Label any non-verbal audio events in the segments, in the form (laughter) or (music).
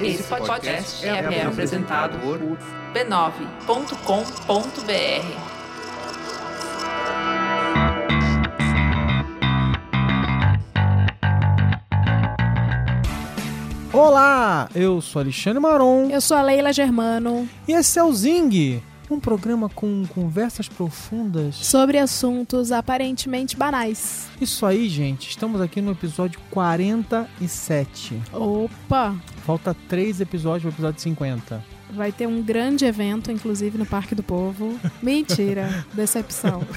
Esse podcast é, é apresentado por b9.com.br. Olá, eu sou Alexandre Maron Eu sou a Leila Germano. e esse é o Zing, um programa com conversas profundas. Sobre assuntos aparentemente banais. Isso aí, gente, estamos aqui no episódio 47. Opa! Falta três episódios pro episódio 50. Vai ter um grande evento, inclusive, no Parque do Povo. Mentira, (laughs) decepção. (laughs)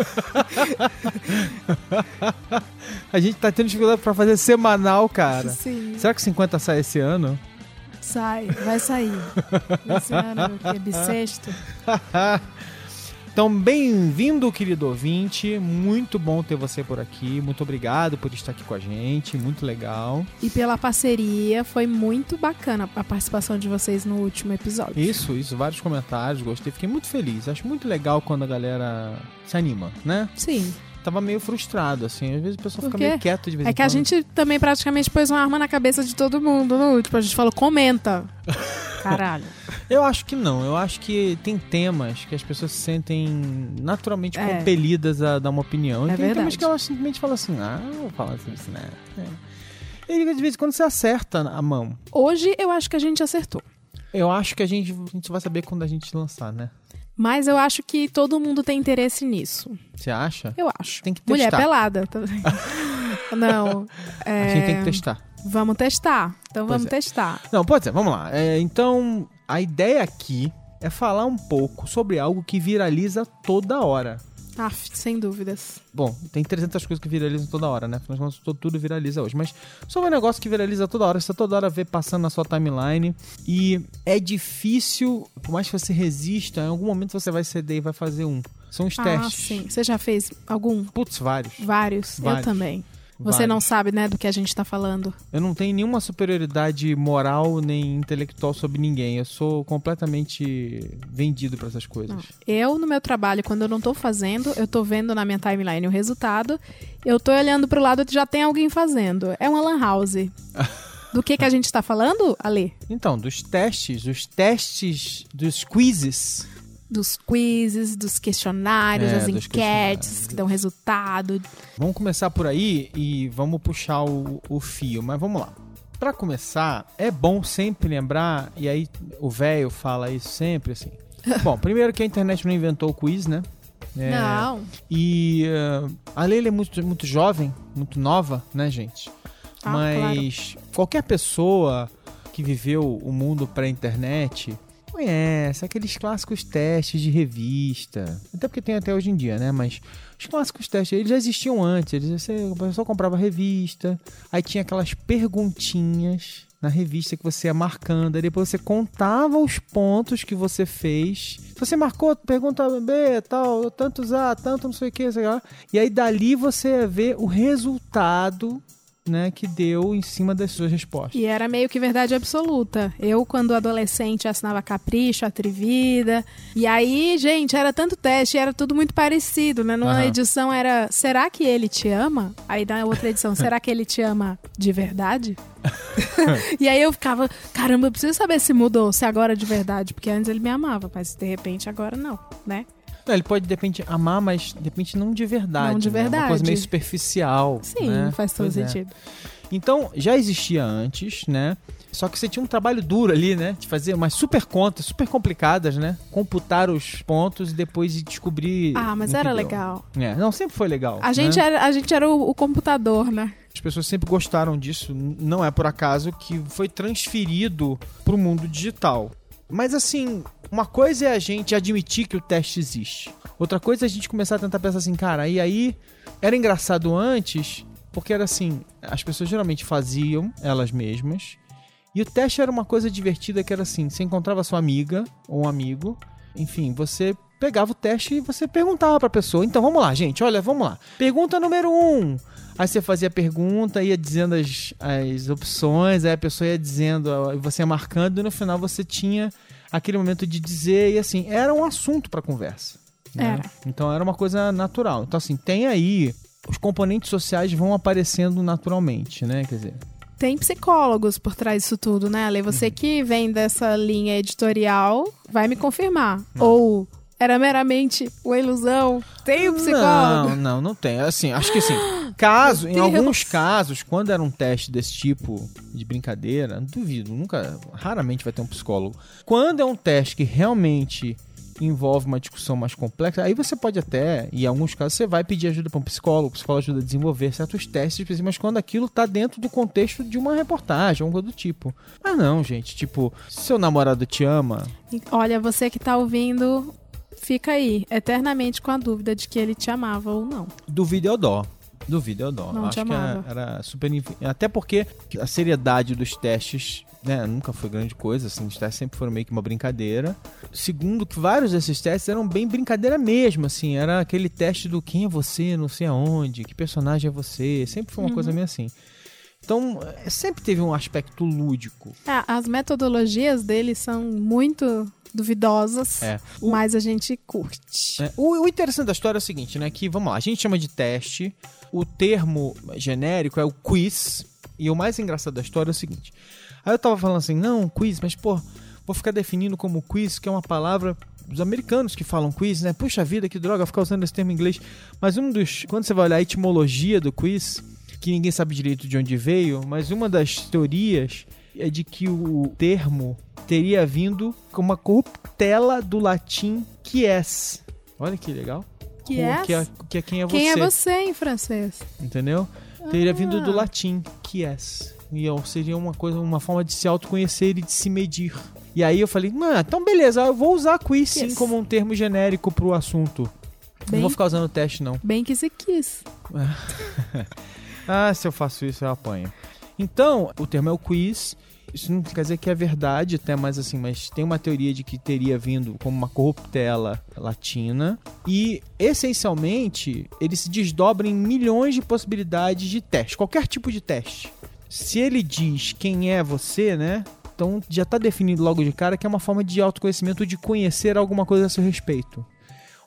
A gente tá tendo dificuldade pra fazer semanal, cara. Sim, Será que 50 sai esse ano? Sai, vai sair. Esse ano é bissexto. (laughs) Então, bem-vindo, querido ouvinte. Muito bom ter você por aqui. Muito obrigado por estar aqui com a gente. Muito legal. E pela parceria, foi muito bacana a participação de vocês no último episódio. Isso, isso, vários comentários, gostei, fiquei muito feliz. Acho muito legal quando a galera se anima, né? Sim. Tava meio frustrado, assim, às vezes o pessoal Por fica quê? meio quieto de vez É em que a quando. gente também praticamente pôs uma arma na cabeça de todo mundo no último. A gente falou, comenta. (laughs) Caralho. Eu acho que não, eu acho que tem temas que as pessoas se sentem naturalmente É. compelidas a dar uma opinião. E É tem temas verdade. que elas simplesmente falam assim, ah, não vou falar assim, isso, né? É. E de vez em quando você acerta a mão. Hoje eu acho que a gente acertou. Eu acho que a gente, a gente vai saber quando a gente lançar, né? Mas eu acho que todo mundo tem interesse nisso. Você acha? Eu acho. Tem que Mulher testar. pelada. Tá- (laughs) Não. é, A gente tem que testar. Vamos testar. Então Pois vamos é. testar. Não, pode ser, vamos lá. É, então, a ideia aqui é falar um pouco sobre algo que viraliza toda hora. Ah, sem dúvidas. Bom, tem 300 coisas que viralizam toda hora, né? Afinal de contas, tudo- viraliza hoje. Mas sobre um negócio que viraliza toda hora, você toda hora vê passando na sua timeline. E é difícil, por mais que você resista, em algum momento você vai ceder e vai fazer um. São os Ah, testes. sim. Você já fez algum? Putz, vários. Vários. Vários. Eu também. Você Vários. não sabe, né, do que a gente tá falando. Eu não tenho nenhuma superioridade moral nem intelectual sobre ninguém. Eu sou completamente vendido pra essas coisas. Eu, no meu trabalho, quando eu não tô fazendo, eu tô vendo na minha timeline o resultado, eu tô olhando pro lado e já tem alguém fazendo. É uma lan house. (laughs) Do que que a gente tá falando, Ale? Então, dos testes, os testes dos quizzes. Dos quizzes, dos questionários, É, das dos enquetes questionários. que dão resultado. Vamos começar por aí e vamos puxar o, o fio, mas vamos lá. Pra começar, é bom sempre lembrar, e aí o velho fala isso sempre assim. (laughs) Bom, primeiro que a internet não inventou o quiz, né? É, Não. E eh, a Leila é muito, muito jovem, muito nova, né, gente? Ah, Mas qualquer pessoa que viveu o mundo pré-internet conhece aqueles clássicos testes de revista. Até porque tem até hoje em dia, né? Mas os clássicos testes, eles já existiam antes. Eles, você, pessoa comprava revista, aí tinha aquelas perguntinhas na revista que você ia marcando, aí depois você contava os pontos que você fez. Você marcou pergunta B, tal, tantos A, tanto não sei o que, sei lá. E aí dali você ia ver o resultado né, que deu em cima das suas respostas. E era meio que verdade absoluta. Eu, quando adolescente, assinava Capricho, Atrevida. E aí, gente, era tanto teste, era tudo muito parecido, né? Numa Aham. edição era, será que ele te ama? Aí na outra edição, será que ele te ama de verdade? (laughs) e aí eu ficava, caramba, eu preciso saber se mudou, se agora é de verdade. Porque antes ele me amava, mas de repente agora não, né? Não, ele pode, de repente, amar, mas de repente não de verdade. Não de né? Uma coisa verdade. meio superficial. Sim, né? faz todo Pois é. sentido. Então, já existia antes, né? Só que você tinha um trabalho duro ali, né? De fazer umas super contas, super complicadas, né? Computar os pontos e depois de descobrir. Ah, mas era legal. É, não, sempre foi legal. A gente né? era, a gente era o, o computador, né? As pessoas sempre gostaram disso. Não é por acaso que foi transferido pro mundo digital. Mas assim, uma coisa é a gente admitir que o teste existe. Outra coisa é a gente começar a tentar pensar assim, cara, e aí era engraçado antes, porque era assim, as pessoas geralmente faziam elas mesmas. E o teste era uma coisa divertida que era assim, você encontrava sua amiga ou um amigo, enfim, você pegava o teste e você perguntava pra pessoa. Então vamos lá, gente, olha, vamos lá. Pergunta número um. Aí você fazia a pergunta, ia dizendo as, as opções, aí a pessoa ia dizendo, você ia marcando, e no final você tinha aquele momento de dizer, e assim, era um assunto pra conversa. né? Era. Então era uma coisa natural. Então, assim, tem aí. Os componentes sociais vão aparecendo naturalmente, né? Quer dizer, tem psicólogos por trás disso tudo, né, Ale? Você que vem dessa linha editorial vai me confirmar. Ou era meramente uma ilusão? Tem um psicólogo? Não, não, não tem. Assim, acho que assim, caso, em alguns casos, quando era um teste desse tipo de brincadeira, não duvido, nunca, raramente vai ter um psicólogo. Quando é um teste que realmente envolve uma discussão mais complexa, aí você pode até, e em alguns casos você vai pedir ajuda para um psicólogo, o psicólogo ajuda a desenvolver certos testes, mas quando aquilo tá dentro do contexto de uma reportagem, coisa do tipo. Ah não, gente, tipo, se seu namorado te ama, Olha, você que tá ouvindo, fica aí, eternamente com a dúvida de que ele te amava ou não. Duvido é o dó. Duvido é o dó. Não Acho que era, era super. Até porque a seriedade dos testes. Né, nunca foi grande coisa, assim, os testes sempre foram meio que uma brincadeira. Segundo, que vários desses testes eram bem brincadeira mesmo, assim, era aquele teste do quem é você, não sei aonde, que personagem é você, sempre foi uma coisa meio assim. Então, é, sempre teve um aspecto lúdico. É, as metodologias dele são muito duvidosas, É. O- mas a gente curte. É, O, o interessante da história é o seguinte, né? Que, vamos lá, a gente chama de teste, o termo genérico é o quiz, e o mais engraçado da história é o seguinte. Aí eu tava falando assim, não, quiz, mas pô, vou ficar definindo como quiz, que é uma palavra dos americanos que falam quiz, né? Puxa vida, que droga, ficar usando esse termo em inglês. Mas um dos. Quando você vai olhar a etimologia do quiz, que ninguém sabe direito de onde veio, mas uma das teorias é de que o termo teria vindo com uma corruptela do latim quies. Olha que legal. É? Que é, que é quem é Quem você. é você em francês? Entendeu? Teria vindo do Ah. latim, quies. E seria uma coisa, uma forma de se autoconhecer e de se medir. E aí eu falei, mano, então beleza, eu vou usar quiz sim Yes. como um termo genérico pro assunto. Não Bem, vou ficar usando teste, não. bem que se quis. (laughs) Ah, se eu faço isso, eu apanho. Então, o termo é o quiz. Isso não quer dizer que é verdade, até mais assim, mas tem uma teoria de que teria vindo como uma corruptela latina. E, essencialmente, ele se desdobra em milhões de possibilidades de teste, qualquer tipo de teste. Se ele diz quem é você, né? Então já está definido logo de cara que é uma forma de autoconhecimento, de conhecer alguma coisa a seu respeito.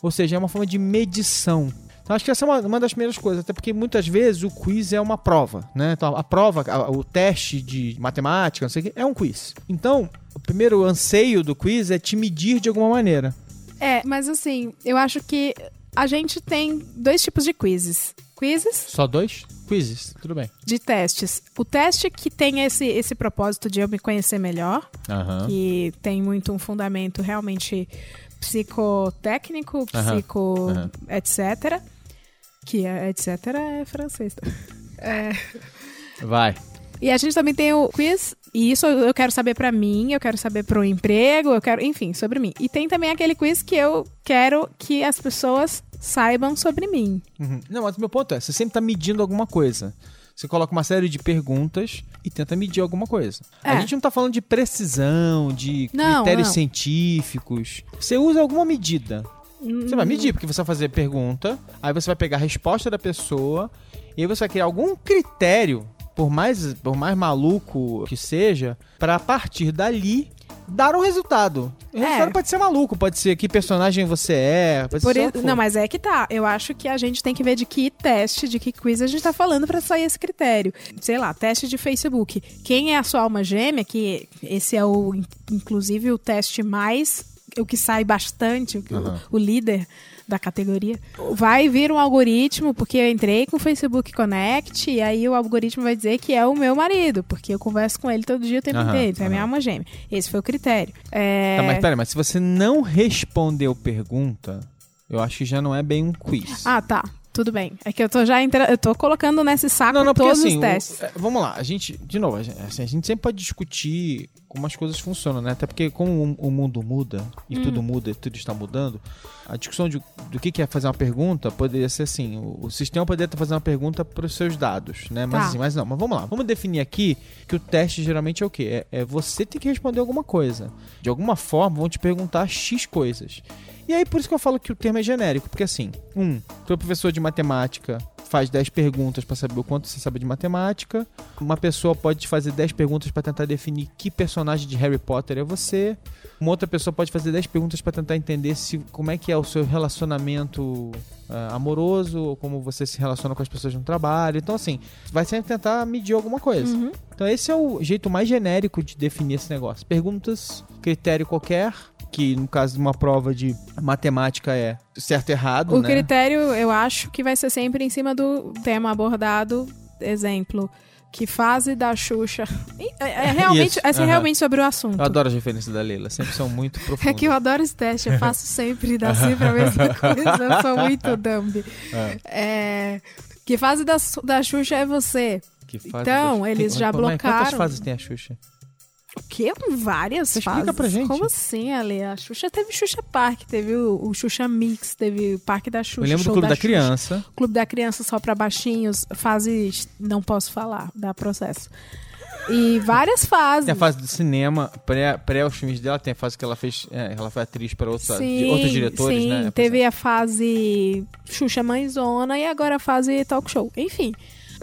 Ou seja, é uma forma de medição. Então acho que essa é uma, uma das primeiras coisas, até porque muitas vezes o quiz é uma prova, né? Então a prova, a- o teste de matemática, não sei o que, é um quiz. Então, o primeiro anseio do quiz é te medir de alguma maneira. É, mas assim, eu acho que a gente tem dois tipos de quizzes. Quizzes Só dois? Quizzes, tudo bem. de testes. O teste que tem esse, esse propósito de eu me conhecer melhor, Aham. que tem muito um fundamento realmente psicotécnico, psico, etc. Que é, etc. é francês. (laughs) É, Vai. E a gente também tem o quiz, e isso eu quero saber pra mim, eu quero saber pro emprego, eu quero, enfim, sobre mim. E tem também aquele quiz que eu quero que as pessoas saibam sobre mim. Uhum. Não, mas o meu ponto é, você sempre tá medindo alguma coisa. Você coloca uma série de perguntas e tenta medir alguma coisa. A É. gente não tá falando de precisão, de Não, critérios não. científicos. Você usa alguma medida. Você Hum. vai medir, porque você vai fazer pergunta, aí você vai pegar a resposta da pessoa, e aí você vai criar algum critério, por mais, por mais maluco que seja, pra a partir dali dar um resultado. O resultado É. pode ser maluco, pode ser que personagem você é, pode Por ser. i- o que for. Não, mas é que tá. Eu acho que a gente tem que ver de que teste, de que quiz a gente tá falando pra sair esse critério. Sei lá, teste de Facebook. Quem é a sua alma gêmea, que esse é o, in- inclusive, o teste mais. O que sai bastante, o, o líder da categoria. Vai vir um algoritmo, porque eu entrei com o Facebook Connect, e aí o algoritmo vai dizer que é o meu marido, porque eu converso com ele todo dia o tempo Aham, inteiro. Então é minha alma gêmea. Esse foi o critério. É... Tá, mas pera, mas se você não respondeu pergunta, eu acho que já não é bem um quiz. Ah, tá. Tudo bem. É que eu tô já entra... eu tô colocando nesse saco não, não, porque todos assim, os testes. o- é, vamos lá, a gente, de novo, a gente, assim, a gente sempre pode discutir como as coisas funcionam, né? Até porque como o, mundo muda, e Hum. tudo muda, e tudo está mudando, a discussão de, do que que é fazer uma pergunta poderia ser assim, o, o sistema poderia estar fazendo uma pergunta para os seus dados, né? Mas Tá. assim, mas não, mas vamos lá, vamos definir aqui que o teste geralmente é o quê? É, é você ter que responder alguma coisa. De alguma forma vão te perguntar X coisas. E aí por isso que eu falo que o termo é genérico, porque assim, um, tu é professor de matemática faz 10 perguntas para saber o quanto você sabe de matemática. Uma pessoa pode te fazer 10 perguntas para tentar definir que personagem de Harry Potter é você. Uma outra pessoa pode fazer 10 perguntas para tentar entender se como é que é o seu relacionamento uh, amoroso, ou como você se relaciona com as pessoas no trabalho. Então, assim, vai sempre tentar medir alguma coisa. Uhum. Então, esse é o jeito mais genérico de definir esse negócio. Perguntas, critério qualquer, que no caso de uma prova de matemática é certo e errado, O né? critério, eu acho que vai ser sempre em cima do tema abordado. Exemplo, que fase da Xuxa. É, é (laughs) realmente, Isso, é ser aham. realmente sobre o assunto. Eu adoro as referências da Leila, sempre são muito profundas. (laughs) É que eu adoro esse teste, eu faço (laughs) sempre da cifra a mesma coisa, eu sou muito dumb. É, que fase da, da Xuxa é você? Que fase Então, da- eles Tem- já Mas Quantas blocaram. fases tem a Xuxa? O quê? Várias Você explica fases. pra gente. Como assim, Ale? A Xuxa teve Xuxa Park, teve o, o Xuxa Mix, teve o Parque da Xuxa. Eu lembro do Clube da, Xuxa. Criança. Clube da Criança só pra baixinhos, fase. Não posso falar, dá processo. E várias fases. Tem a fase do cinema, pré, pré os filmes dela, tem a fase que ela fez. é, ela foi atriz para outra, de Sim, outros diretores, sim. né? Teve a fase Xuxa Mãezona e agora a fase talk show. Enfim.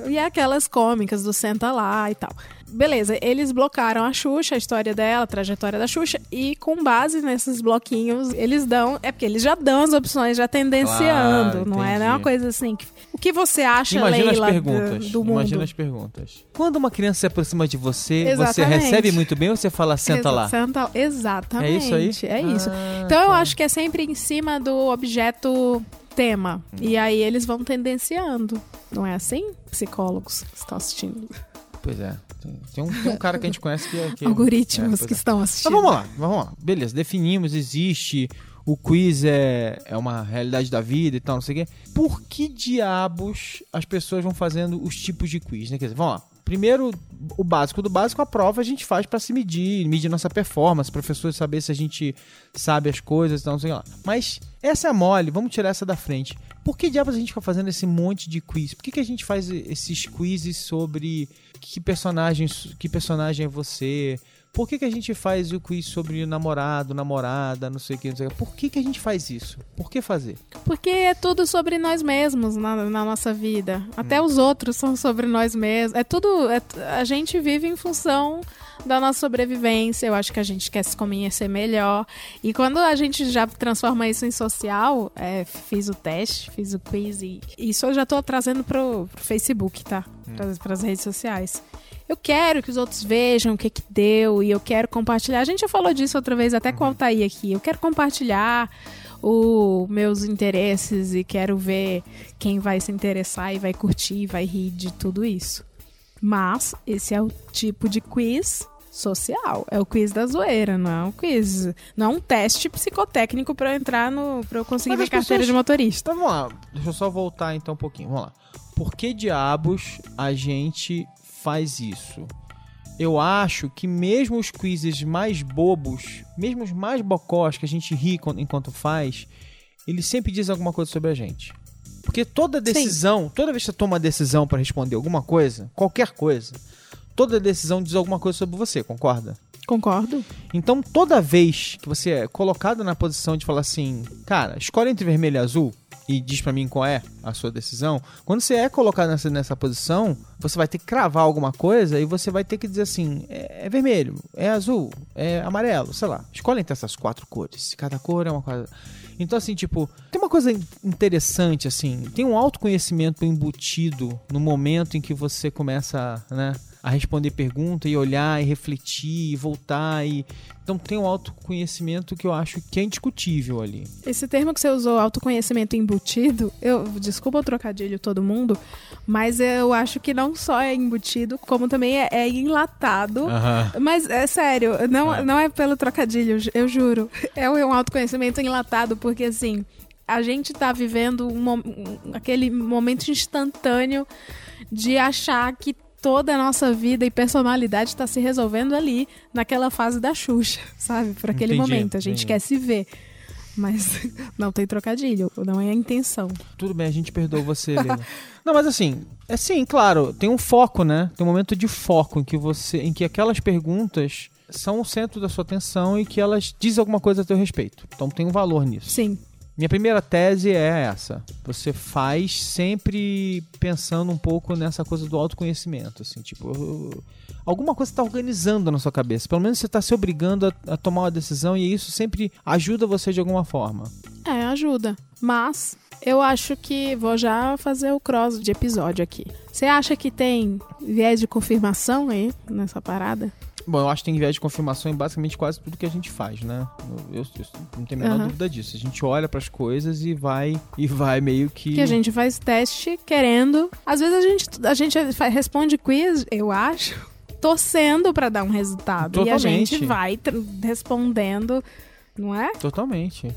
E aquelas cômicas do Senta Lá e tal. Beleza, eles blocaram a Xuxa, a história dela, a trajetória da Xuxa, e com base nesses bloquinhos, eles dão. É porque eles já dão as opções, já tendenciando. Claro, não é, não é uma coisa assim. que- o que você acha, Imagina Leila, as do- perguntas. do, mundo? Imagina as perguntas. Quando uma criança se aproxima de você, você Exatamente. recebe muito bem ou você fala senta Exa- lá? Senta- Exatamente. É isso aí? É isso. Ah, Então eu tá. acho que é sempre em cima do objeto tema. Hum. E aí eles vão tendenciando. Não é assim? Psicólogos que estão assistindo. Pois é. Tem, um, tem um cara que a gente conhece que é. Que Algoritmos é, que é. estão Mas assistindo. vamos lá, vamos lá. Beleza, definimos, existe. O quiz é, é uma realidade da vida e tal, não sei o quê. Por que diabos as pessoas vão fazendo os tipos de quiz, né? Quer dizer, vamos lá. Primeiro, o básico do básico, a prova a gente faz pra se medir, medir nossa performance, professor saber se a gente sabe as coisas e não sei lá. Mas essa é mole, vamos tirar essa da frente. Por que diabos a gente fica fazendo esse monte de quiz? Por que, que a gente faz esses quizzes sobre que personagem, que personagem é você? Por que, que a gente faz o quiz sobre namorado, namorada, não sei o que, não sei o que? Por que, que a gente faz isso? Por que fazer? Porque é tudo sobre nós mesmos na, na nossa vida. Hum. Até os outros são sobre nós mesmos. É tudo. é a gente vive em função da nossa sobrevivência. Eu acho que a gente quer se conhecer melhor. E quando a gente já transforma isso em social, é, fiz o teste, fiz o quiz e isso eu já tô trazendo pro, pro Facebook, tá? Para as redes sociais. Eu quero que os outros vejam o que que deu e eu quero compartilhar. A gente já falou disso outra vez, até com o Altair aqui. Eu quero compartilhar os meus interesses e quero ver quem vai se interessar e vai curtir, vai rir de tudo isso. Mas esse é o tipo de quiz social, é o quiz da zoeira, não é um quiz, não é um teste psicotécnico para eu entrar no para eu conseguir Mas minha carteira pessoas- de motorista. Então vamos lá, deixa eu só voltar então um pouquinho. Vamos lá. Por que diabos a gente faz isso? Eu acho que mesmo os quizzes mais bobos, mesmo os mais bocós que a gente ri quan- enquanto faz, eles sempre dizem alguma coisa sobre a gente. Porque toda decisão, toda vez que você toma uma decisão para responder alguma coisa, qualquer coisa, toda decisão diz alguma coisa sobre você, concorda? Concordo. Então, toda vez que você é colocado na posição de falar assim, cara, escolhe entre vermelho e azul e diz pra mim qual é a sua decisão, quando você é colocado nessa, nessa posição, você vai ter que cravar alguma coisa e você vai ter que dizer assim, é, é vermelho, é azul, é amarelo, sei lá. Escolhe entre essas quatro cores. Cada cor é uma coisa. Então, assim, tipo, tem uma coisa in- interessante, assim, tem um autoconhecimento embutido no momento em que você começa, né, a responder pergunta e olhar e refletir e voltar e então tem um autoconhecimento que eu acho que é indiscutível ali. Esse termo que você usou, autoconhecimento embutido, eu desculpa o trocadilho todo mundo, mas eu acho que não só é embutido, como também é, é enlatado. Mas é sério, não É. é. não é pelo trocadilho, eu juro. É um autoconhecimento enlatado, porque assim, a gente tá vivendo um, um- aquele momento instantâneo de achar que toda a nossa vida e personalidade está se resolvendo ali, naquela fase da Xuxa, (laughs) sabe? Por aquele Entendi, momento. A gente entendi. quer se ver. Mas (laughs) não tem trocadilho, não é a intenção. Tudo bem, a gente perdoa você, Helena. (laughs) Não, mas assim, é sim, claro, tem um foco, né? Tem um momento de foco em que você, em que aquelas perguntas são o centro da sua atenção e que elas dizem alguma coisa a teu respeito. Então tem um valor nisso. Sim. Minha primeira tese é essa. Você faz sempre pensando um pouco nessa coisa do autoconhecimento, assim, tipo, alguma coisa está organizando na sua cabeça. Pelo menos você está se obrigando a, a tomar uma decisão e isso sempre ajuda você de alguma forma. É, ajuda. Mas eu acho que vou já fazer o cross de episódio aqui. Você acha que tem viés de confirmação aí nessa parada? Bom, eu acho que tem viés de confirmação em basicamente quase tudo que a gente faz, né? Eu, eu- eu não tenho a menor Aham. dúvida disso. A gente olha para as coisas e vai e vai meio que Que a gente faz teste querendo. Às vezes a gente, a gente responde quiz, eu acho, (laughs) torcendo pra dar um resultado. E a Totalmente. gente vai respondendo, não é? Totalmente.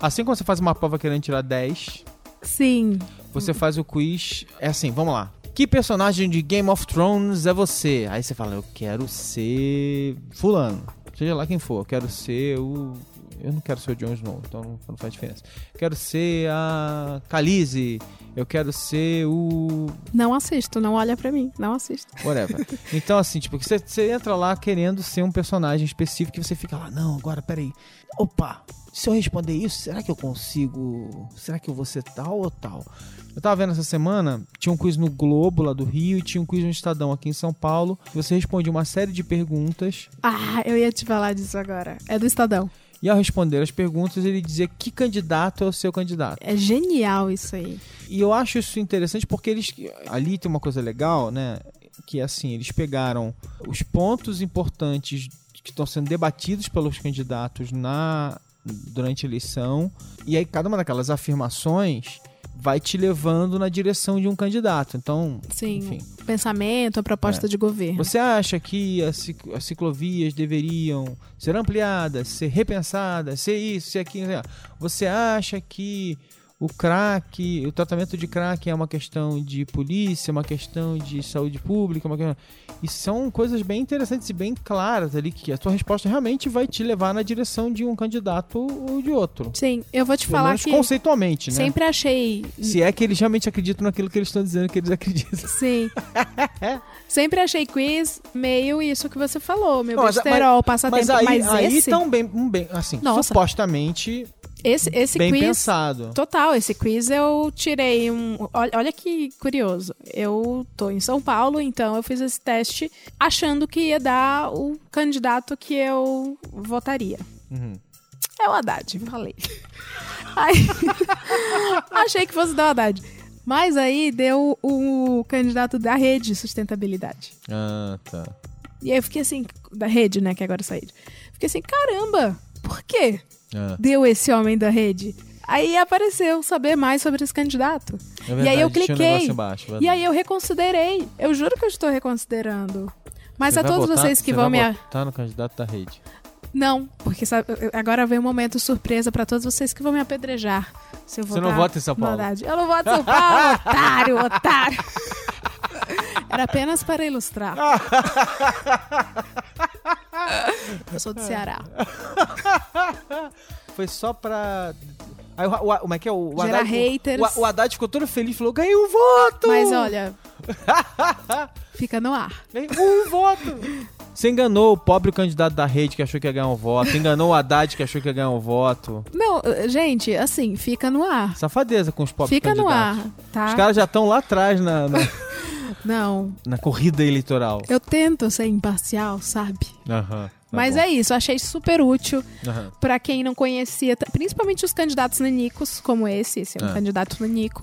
Assim como você faz uma prova querendo tirar 10, Sim. você faz o quiz. É assim, vamos lá. Que personagem de Game of Thrones é você? Aí você fala, eu quero ser fulano. Seja lá quem for, eu quero ser o. Eu não quero ser o Jon Snow, então não, não faz diferença. Quero ser a Khaleesi. Eu quero ser o. Não assisto, não olha pra mim, não assisto. Whatever. (laughs) Então, assim, tipo, você, você entra lá querendo ser um personagem específico e você fica lá, não, agora, peraí. Opa, se eu responder isso, será que eu consigo. Será que eu vou ser tal ou tal? Eu tava vendo essa semana, tinha um quiz no Globo lá do Rio e tinha um quiz no Estadão aqui em São Paulo. Você respondia uma série de perguntas Ah, eu ia te falar disso agora. É do Estadão. e ao responder as perguntas ele dizia que candidato é o seu candidato. É genial isso aí. E eu acho isso interessante porque eles. Ali tem uma coisa legal, né? Que é assim, eles pegaram os pontos importantes que estão sendo debatidos pelos candidatos na durante a eleição. E aí cada uma daquelas afirmações vai te levando na direção de um candidato. Então, Sim. enfim. O pensamento, a proposta de governo. Você acha que as, as ciclovias deveriam ser ampliadas, ser repensadas, ser isso, ser aquilo? Você acha que o crack, o tratamento de crack é uma questão de polícia, uma questão de saúde pública, uma questão... E são coisas bem interessantes e bem claras ali, que a sua resposta realmente vai te levar na direção de um candidato ou de outro. Sim, eu vou te Pelo falar que conceitualmente, né? sempre achei Se é que eles realmente acreditam naquilo que eles estão dizendo que eles acreditam. Sim. (laughs) Sempre achei quiz meio isso que você falou, meu Não, mas- besterol, passatempo. Mas Mas, aí, aí esse, tão bem, bem, assim, Nossa. supostamente esse, esse bem quiz. pensado. Total, esse quiz eu tirei um. Olha, olha que curioso. Eu tô em São Paulo, então eu fiz esse teste achando que ia dar o candidato que eu votaria. Uhum. É o Haddad, falei. (laughs) Aí, (laughs) achei que fosse dar o Haddad. Mas aí deu o candidato da rede de sustentabilidade. Ah, tá. E aí eu fiquei assim, da rede, né, que agora é saída. Fiquei assim, caramba, por quê Ah, deu esse homem da rede? Aí apareceu saber mais sobre esse candidato. é e aí eu verdade, um cliquei. negócio embaixo, E verdade. aí eu reconsiderei. Eu juro que eu estou reconsiderando. Mas Você a todos votar- vocês que você vão me. votar no candidato da rede. Não, porque sabe, agora vem um momento surpresa pra todos vocês que vão me apedrejar. Se eu Você não vota em São Paulo? Haddad. Eu não voto em São Paulo, (laughs) otário, otário. Era apenas para ilustrar. (laughs) Eu sou do Ceará. (laughs) Foi só pra. Aí o, o, como é que é? O, o Gerar Haddad, haters. O, o Haddad ficou todo feliz falou: ganhei um voto! Mas olha, (laughs) fica no ar. Um voto! Você enganou o pobre candidato da rede que achou que ia ganhar um voto. Enganou o Haddad que achou que ia ganhar um voto. Não, gente, assim, fica no ar. Safadeza com os pobres Fica no candidatos. ar, tá? Os caras já estão lá atrás na, na, (laughs) Não, na corrida eleitoral. eu tento ser imparcial, sabe? Aham. tá Mas bom. é isso, achei super útil Aham. pra quem não conhecia, principalmente os candidatos nanicos, como esse, esse é um É. candidato nanico.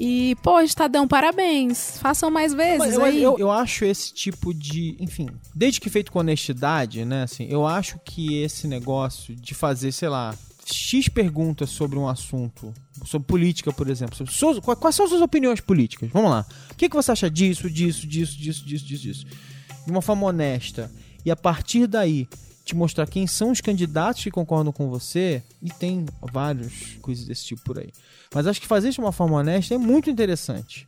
E, pô, Estadão, parabéns. Façam mais vezes Mas eu, aí. eu, eu acho esse tipo de. Enfim, desde que feito com honestidade, né? Assim, eu acho que esse negócio de fazer, sei lá, X perguntas sobre um assunto, sobre política, por exemplo. sobre suas- quais, são as suas opiniões políticas? Vamos lá. O que, que você acha disso, disso, disso, disso, disso, disso, disso? De uma forma honesta. E a partir daí, te mostrar quem são os candidatos que concordam com você, e tem vários coisas desse tipo por aí. Mas acho que fazer isso de uma forma honesta é muito interessante.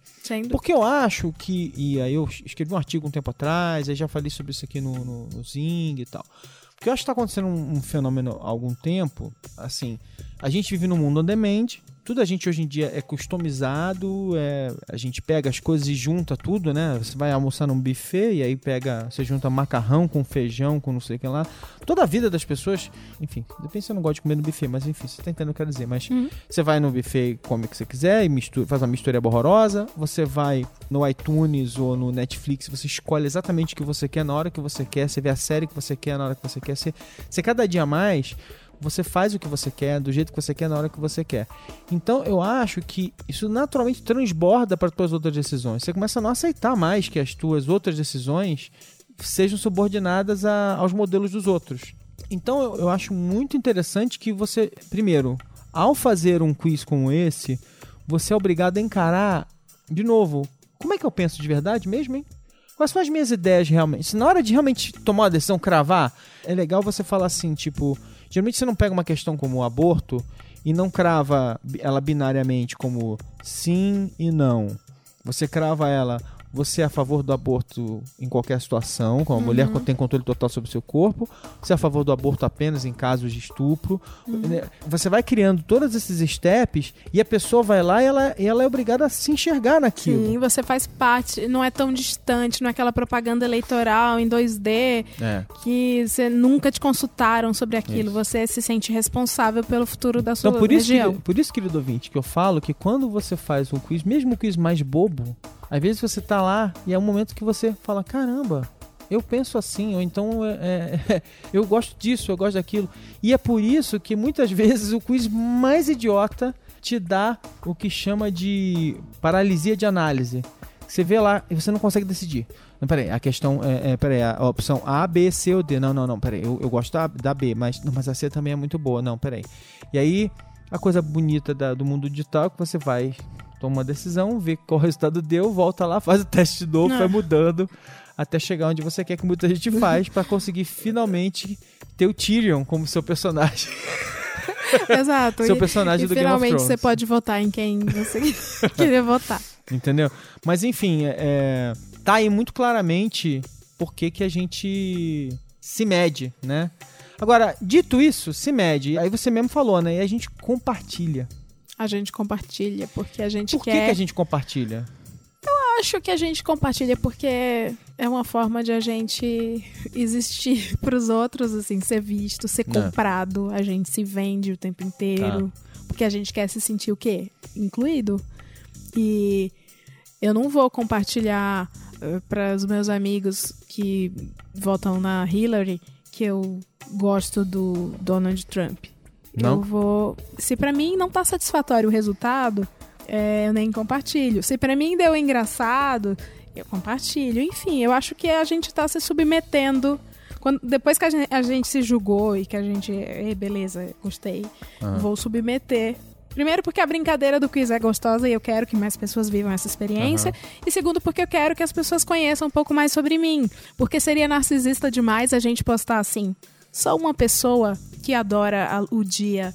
Porque eu acho que. E aí eu escrevi um artigo um tempo atrás, aí já falei sobre isso aqui no, no, no Zing e tal. Porque eu acho que está acontecendo um, um fenômeno há algum tempo, assim. A gente vive num mundo on demand, tudo a gente hoje em dia é customizado, é, a gente pega as coisas e junta tudo, né? Você vai almoçar num buffet e aí pega, você junta macarrão com feijão, com não sei o que lá. Toda a vida das pessoas, enfim, depende se eu não gosto de comer no buffet, mas enfim, você tá entendendo o que eu quero dizer. Mas você vai no buffet e come o que você quiser e mistura, faz uma mistura horrorosa. Você vai no iTunes ou no Netflix, você escolhe exatamente o que você quer na hora que você quer, você vê a série que você quer na hora que você quer. Você, você cada dia mais você faz o que você quer, do jeito que você quer, na hora que você quer. Então eu acho que isso naturalmente transborda para as tuas outras decisões. Você começa a não aceitar mais que as tuas outras decisões sejam subordinadas a, aos modelos dos outros. Então eu, eu acho muito interessante que você, primeiro, ao fazer um quiz como esse, você é obrigado a encarar, de novo, como é que eu penso de verdade mesmo, hein? Quais são as minhas ideias realmente? Se na hora de realmente tomar uma decisão, cravar, é legal você falar assim, tipo, Geralmente você não pega uma questão como o aborto e não crava ela binariamente como sim e não. Você crava ela você é a favor do aborto em qualquer situação, como a uhum. mulher tem controle total sobre o seu corpo, você é a favor do aborto apenas em casos de estupro. Uhum. Né, você vai criando todos esses steps e a pessoa vai lá e ela, e ela é obrigada a se enxergar naquilo. Sim, você faz parte, não é tão distante, não é aquela propaganda eleitoral em 2D é. que você nunca te consultaram sobre aquilo. Isso. Você se sente responsável pelo futuro da sua então, por isso região. Que, por isso, querido ouvinte, que eu falo que quando você faz um quiz, mesmo um quiz mais bobo, às vezes você tá lá e é um momento que você fala: caramba, eu penso assim, ou então é, é, (laughs) eu gosto disso, eu gosto daquilo. E é por isso que muitas (laughs) vezes o quiz mais idiota te dá o que chama de paralisia de análise. Você vê lá e você não consegue decidir. Não, peraí, a questão é, é peraí, a opção A, B, C ou D. Não, não, não, peraí, eu, eu gosto da, da B, mas, não, mas a C também é muito boa. Não, peraí. E aí, a coisa bonita da, do mundo digital é que você vai toma uma decisão, vê qual resultado deu, volta lá, faz o teste de novo, vai mudando até chegar onde você quer que muita gente (laughs) faz para conseguir finalmente ter o Tyrion como seu personagem. (laughs) Exato. seu personagem e, do e finalmente Game of você pode votar em quem você (laughs) querer votar. Entendeu? Mas enfim, é, é, tá aí muito claramente por que, que a gente se mede, né? Agora, dito isso, se mede. Aí você mesmo falou, né? E a gente compartilha a gente compartilha, porque a gente Por quer... Por que, que a gente compartilha? Eu acho que a gente compartilha porque é uma forma de a gente existir (laughs) para os outros, assim, ser visto, ser é. comprado. A gente se vende o tempo inteiro. Ah. Porque a gente quer se sentir o quê? Incluído. E eu não vou compartilhar uh, eh, para os meus amigos que votam na Hillary que eu gosto do Donald Trump. Não? Eu vou. Se para mim não tá satisfatório o resultado, é, eu nem compartilho. Se para mim deu engraçado, eu compartilho. Enfim, eu acho que a gente tá se submetendo. Quando, depois que a gente, a gente se julgou e que a gente. beleza, gostei. Ah. Vou submeter Primeiro, porque a brincadeira do quiz é gostosa e eu quero que mais pessoas vivam essa experiência. Uhum. E segundo, porque eu quero que as pessoas conheçam um pouco mais sobre mim. Porque seria narcisista demais a gente postar assim. Só uma pessoa que adora o dia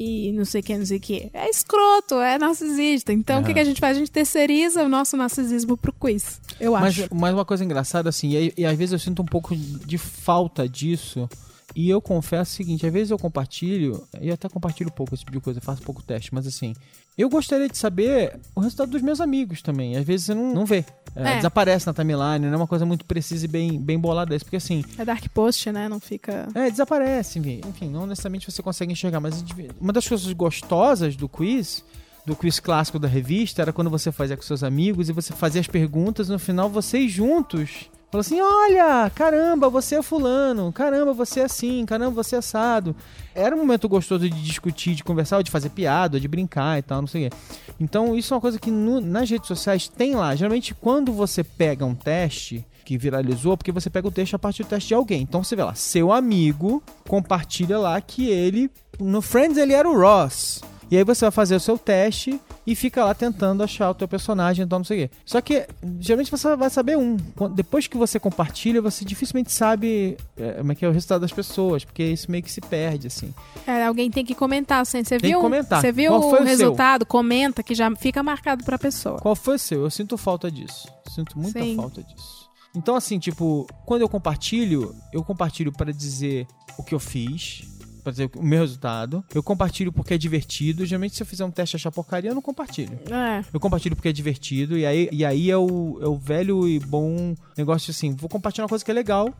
e não sei o que, não sei o que. É escroto, é narcisista. Então, o que, que, a gente faz? A gente terceiriza o nosso narcisismo pro quiz, eu mas, acho. Mas uma coisa engraçada, assim, e, e, às vezes eu sinto um pouco de falta disso. E eu confesso o seguinte, às vezes eu compartilho, e até compartilho pouco esse tipo de coisa, faço pouco teste, mas assim, eu gostaria de saber o resultado dos meus amigos também. Às vezes você não, não vê. É, é. Desaparece na timeline, não é uma coisa muito precisa e bem, bem bolada desse, porque assim. É dark post, né? Não fica. É, desaparece, enfim, não necessariamente você consegue enxergar, mas uma das coisas gostosas do quiz do quiz clássico da revista era quando você fazia com seus amigos e você fazia as perguntas no final vocês juntos Falou assim: olha, caramba, você é fulano, caramba, você é assim, caramba, você é assado. Era um momento gostoso de discutir, de conversar, de fazer piada, de brincar e tal, não sei o quê. Então, isso é uma coisa que no, nas redes sociais tem lá. Geralmente, quando você pega um teste que viralizou, porque você pega o texto a partir do teste de alguém. Então, você vê lá, seu amigo compartilha lá que ele, no Friends, ele era o Ross. E aí você vai fazer o seu teste e fica lá tentando achar o teu personagem, então não sei o quê. Só que geralmente você vai saber um. Depois que você compartilha, você dificilmente sabe é, como é que é o resultado das pessoas, porque isso meio que se perde, assim. É, alguém tem que comentar, assim. Você tem viu, que comentar. Você viu o, o resultado? Seu? Comenta que já fica marcado pra pessoa. Qual foi o seu? Eu sinto falta disso. Sinto muita Sim. falta disso. Então, assim, tipo, quando eu compartilho, eu compartilho para dizer o que eu fiz, pra dizer o meu resultado. Eu compartilho porque é divertido. Geralmente, se eu fizer um teste e achar porcaria, eu não compartilho. É. Eu compartilho porque é divertido. E aí, e aí é, o, é o velho e bom negócio assim: vou compartilhar uma coisa que é legal.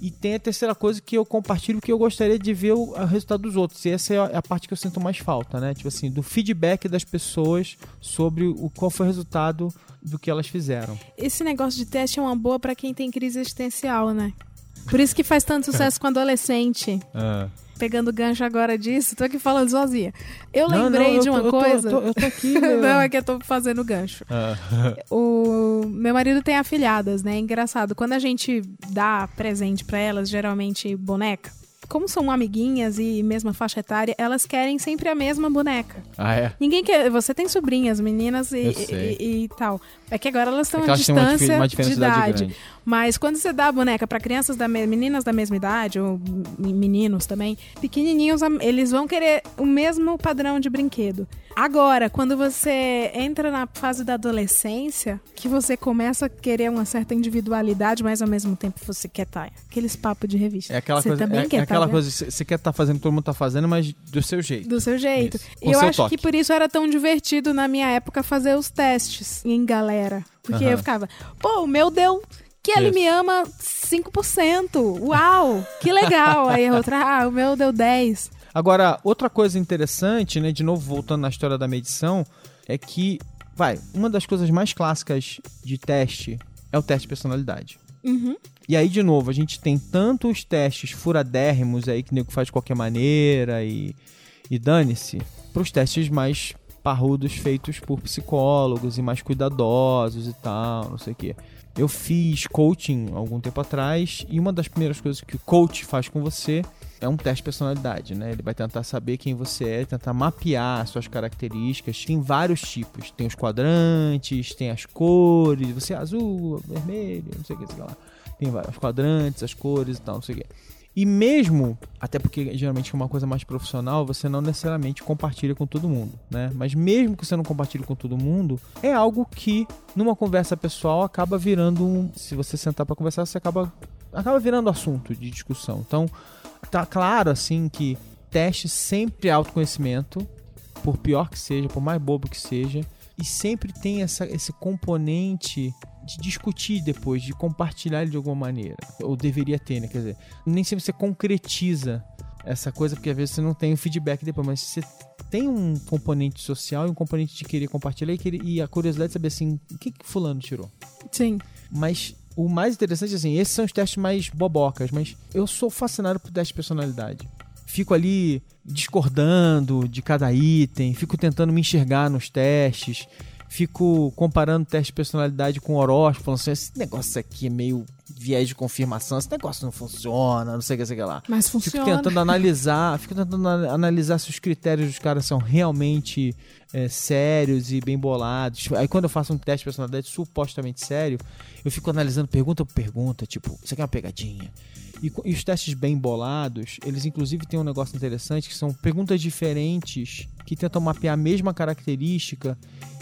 E tem a terceira coisa que eu compartilho porque eu gostaria de ver o, o resultado dos outros. E essa é a, é a parte que eu sinto mais falta, né? Tipo assim, do feedback das pessoas sobre o qual foi o resultado do que elas fizeram. Esse negócio de teste é uma boa pra quem tem crise existencial, né? Por isso que faz tanto (laughs) sucesso com adolescente. Pegando gancho agora disso, tô aqui falando sozinha. Eu Não, lembrei não, eu de uma tô- coisa. Eu tô, eu tô aqui. (laughs) Não, é que eu tô fazendo gancho. Ah. (laughs) O meu marido tem afilhadas, né? É engraçado. Quando a gente dá presente pra elas, geralmente boneca, como são amiguinhas e mesma faixa etária, elas querem sempre a mesma boneca. Ah, é? Ninguém quer. Você tem sobrinhas, meninas e, sei. e- e tal. É que agora elas estão É à uma, distância difer- uma de idade grande. Mas quando você dá a boneca pra crianças da me- meninas da mesma idade, ou meninos também, pequenininhos, eles vão querer o mesmo padrão de brinquedo. Agora, quando você entra na fase da adolescência, que você começa a querer uma certa individualidade, mas ao mesmo tempo você quer estar. Aqueles papos de revista. É aquela você coisa, também é, quer é tá, aquela né? coisa, você quer estar fazendo, todo mundo tá fazendo, mas do seu jeito. Do seu jeito. E eu acho toque. que por isso era tão divertido na minha época fazer os testes em galera. Porque eu ficava, pô, o meu deu que ele Isso. me ama 5%. Uau, que legal. Aí a outra, ah, o meu deu 10. Agora, outra coisa interessante, né, de novo voltando na história da medição, é que, vai, uma das coisas mais clássicas de teste é o teste de personalidade. Uhum. E aí, de novo, a gente tem tanto os testes furadérrimos aí que o nego faz de qualquer maneira e, e dane-se, para os testes mais parrudos feitos por psicólogos e mais cuidadosos e tal, não sei o quê. Eu fiz coaching algum tempo atrás e uma das primeiras coisas que o coach faz com você é um teste de personalidade, né? Ele vai tentar saber quem você é, tentar mapear as suas características. Tem vários tipos. Tem os quadrantes, tem as cores, você é azul, vermelho, não sei o que, sei lá. Tem vários quadrantes, as cores e tal, não sei o que. E mesmo, até porque geralmente é uma coisa mais profissional, você não necessariamente compartilha com todo mundo, né? Mas mesmo que você não compartilhe com todo mundo, é algo que numa conversa pessoal acaba virando um, se você sentar para conversar, você acaba acaba virando assunto de discussão. Então, tá claro assim que teste sempre autoconhecimento, por pior que seja, por mais bobo que seja, e sempre tem essa, esse componente de discutir depois, de compartilhar ele de alguma maneira. Ou deveria ter, né? Quer dizer, nem sempre você concretiza essa coisa, porque às vezes você não tem o feedback depois, mas você tem um componente social e um componente de querer compartilhar e, querer, e a curiosidade de saber assim, o que, que fulano tirou? Sim. Mas o mais interessante, assim, esses são os testes mais bobocas, mas eu sou fascinado por teste de personalidade. Fico ali discordando de cada item, fico tentando me enxergar nos testes, fico comparando teste de personalidade com horóscopo, falando assim, esse negócio aqui é meio viés de confirmação, esse negócio não funciona, não sei o que, sei o que lá. Mas Fico funciona. tentando analisar, fico tentando ana- analisar se os critérios dos caras são realmente é, sérios e bem bolados. Aí quando eu faço um teste de personalidade supostamente sério, eu fico analisando pergunta por pergunta, tipo, isso aqui é uma pegadinha. E, e os testes bem bolados, eles inclusive têm um negócio interessante que são perguntas diferentes que tentam mapear a mesma característica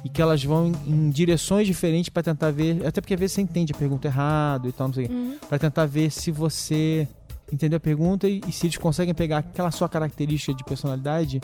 e que elas vão em, em direções diferentes para tentar ver, até porque às vezes você entende a pergunta errado e tal, não sei Uhum. para tentar ver se você entendeu a pergunta e, e se eles conseguem pegar aquela sua característica de personalidade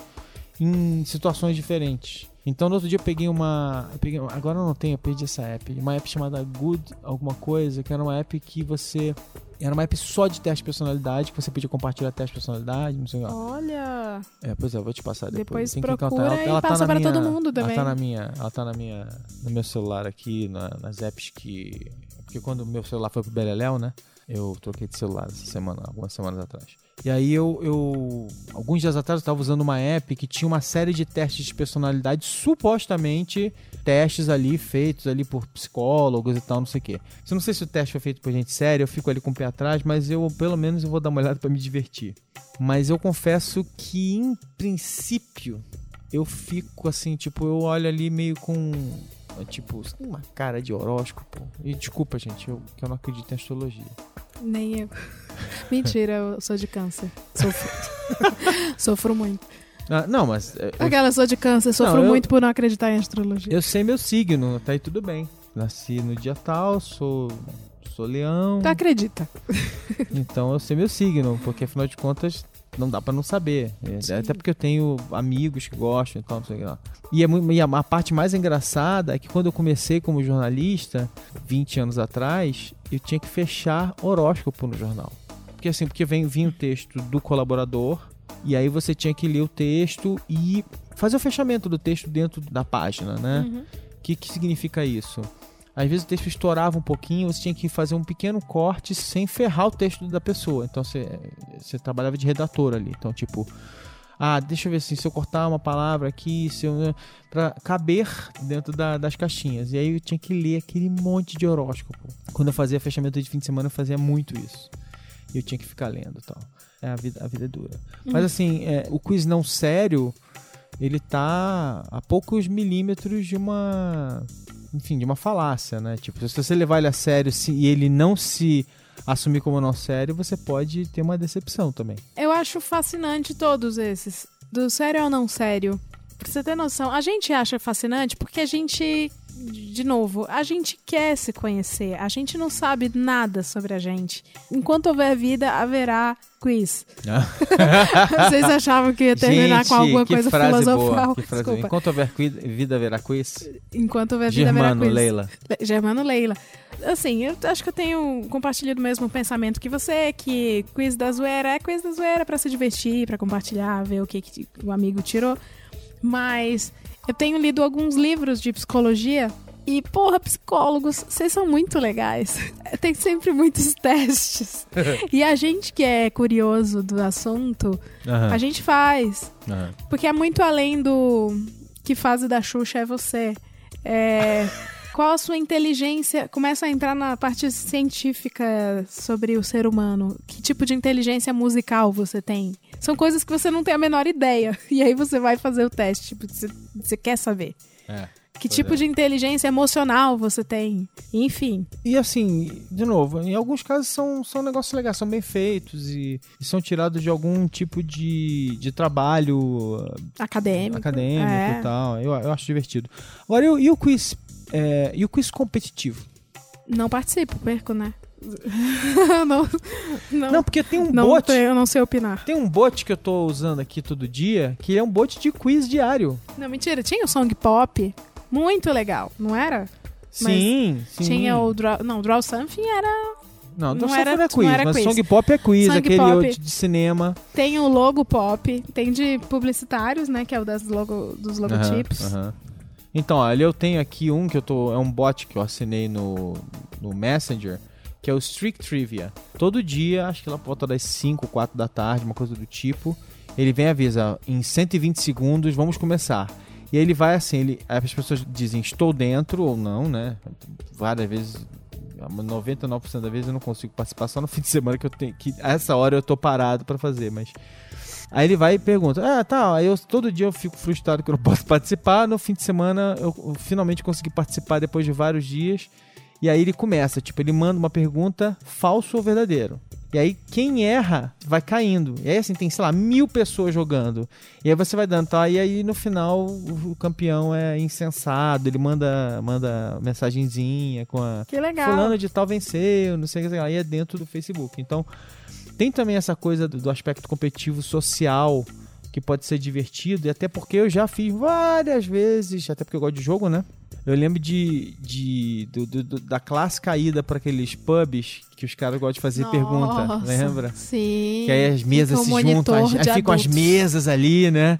em situações diferentes. Então, no outro dia eu peguei uma. eu peguei- agora eu não tenho, eu perdi essa app. Uma app chamada Good alguma coisa, que era uma app que você. Era uma app só de teste de personalidade, que você podia compartilhar teste de personalidade, não sei o que. lá. Olha. É, pois é, eu vou te passar depois. Depois Tem que encontrar. procura e passa na para minha- todo mundo também. Ela tá na minha, ela tá na minha, no meu celular aqui, na- nas apps que, porque quando o meu celular foi pro Beleléu, né? Eu troquei de celular essa semana, algumas semanas atrás. E aí eu, eu alguns dias atrás eu tava usando uma app que tinha uma série de testes de personalidade, supostamente testes ali feitos ali por psicólogos e tal, não sei o quê. Eu não sei se o teste foi feito por gente séria, eu fico ali com o pé atrás, mas eu pelo menos eu vou dar uma olhada para me divertir. Mas eu confesso que em princípio eu fico assim, tipo, eu olho ali meio com tipo, uma cara de horóscopo. E desculpa, gente, eu que eu não acredito em astrologia. Nem eu. Mentira, eu sou de câncer. Sofro. (laughs) Sofro muito. Ah, não, mas é, eu, Aquela sou de câncer, sofro Não, eu- muito por não acreditar em astrologia. eu sei meu signo, tá aí tudo bem. Nasci no dia tal, sou sou leão. Tu acredita? Então eu sei meu signo, porque afinal de contas não dá pra não saber. É, até porque eu tenho amigos que gostam e tal, não sei o que lá. E, é, e a, parte mais engraçada é que quando eu comecei como jornalista, 20 anos atrás, eu tinha que fechar horóscopo no jornal. Porque assim, porque vem, vinha o texto do colaborador, e aí você tinha que ler o texto e fazer o fechamento do texto dentro da página, né? Uhum. O que, que significa isso? Às vezes o texto estourava um pouquinho, você tinha que fazer um pequeno corte sem ferrar o texto da pessoa. Então você, você trabalhava de redator ali. Então, tipo, ah, deixa eu ver assim, se eu cortar uma palavra aqui, se eu. pra caber dentro da- das caixinhas. E aí eu tinha que ler aquele monte de horóscopo. Quando eu fazia fechamento de fim de semana, eu fazia muito isso. E eu tinha que ficar lendo e tal. É, a vida, a vida é dura. Mas assim, é, o quiz não sério, ele tá a poucos milímetros de uma. Enfim, de uma falácia, né? Tipo, se você levar ele a sério se, e ele não se assumir como não sério, você pode ter uma decepção também. Eu acho fascinante todos esses. Do sério ou não sério. Pra você ter noção, a gente acha fascinante porque a gente, de novo, a gente quer se conhecer. A gente não sabe nada sobre a gente. Enquanto houver vida, haverá quiz. (laughs) Vocês achavam que ia terminar Gente, com alguma coisa filosofal? Boa. Enquanto houver cuida- vida, haverá quiz. Enquanto houver vida, haverá Germano, quiz. Leila. Le- Germano Leila. Assim, eu acho que eu tenho compartilhado o mesmo pensamento que você, que quiz da zoeira é quiz da zoeira pra se divertir, pra compartilhar, ver o que, que o amigo tirou. Mas eu tenho lido alguns livros de psicologia e, porra, psicólogos, vocês são muito legais. (laughs) Tem sempre muitos (laughs) testes. (laughs) e a gente que é curioso do assunto, Aham, a gente faz. aham. Porque é muito além do que fase da Xuxa é você. É, qual a sua inteligência? Começa a entrar na parte científica sobre o ser humano. Que tipo de inteligência musical você tem? São coisas que você não tem a menor ideia. (laughs) E aí você vai fazer o teste. Tipo, você, você quer saber. É. Que tipo é. de inteligência emocional você tem? Enfim. E assim, de novo, em alguns casos são, são negócios legais, são bem feitos e, e são tirados de algum tipo de, de trabalho uh, Acadêmico. acadêmico É. e tal. Eu, eu acho divertido. Agora, e o quiz? É, e o quiz competitivo? Não participo, perco, né? (laughs) não, não, Não, porque tem um não, bot. tenho- eu não sei opinar. Tem um bot que eu tô usando aqui todo dia, que é um bot de quiz diário. Não, mentira. Tinha o Song Pop. Muito legal, não era? Sim, sim. Tinha o Draw... Não, Draw Something era... Não, não não era- era, não quiz, era mas quiz. Song Pop é quiz, Song aquele Pop. de cinema. Tem o Logo Pop. Tem de publicitários, né? Que é o das logo... dos logotipos. Aham, aham. Então, olha, eu tenho aqui um que eu tô. É um bot que eu assinei no, no Messenger, que é o Strict Trivia. Todo dia, acho que lá por volta das 5, 4 da tarde, uma coisa do tipo, ele vem e avisa, em 120 segundos, vamos começar. E aí ele vai assim, ele, as pessoas dizem estou dentro ou não, né? Várias vezes. 99% das vezes eu não consigo participar, só no fim de semana que eu tenho que. A essa hora eu tô parado pra fazer, mas. Aí ele vai e pergunta: Ah, tá, aí eu, todo dia eu fico frustrado que eu não (laughs) posso participar. No fim de semana eu, eu finalmente consegui participar depois de vários dias. E aí ele começa, tipo, ele manda uma pergunta falso ou verdadeiro. E aí quem erra vai caindo. E aí assim, tem, sei lá, mil pessoas jogando. E aí você vai dando, tá? E aí no final o, campeão é insensado, ele manda, manda mensagenzinha com a. Que legal. Fulano de tal venceu, não sei o que, sei lá, aí é dentro do Facebook. Então, tem também essa coisa do, do aspecto competitivo social que pode ser divertido, e até porque eu já fiz várias vezes, até porque eu gosto de jogo, né? Eu lembro de, de do- do- da clássica ida para aqueles pubs que os caras gostam de fazer pergunta, Nossa, lembra? Sim. Que aí as mesas se juntam, as- aí ficam as mesas ali, né?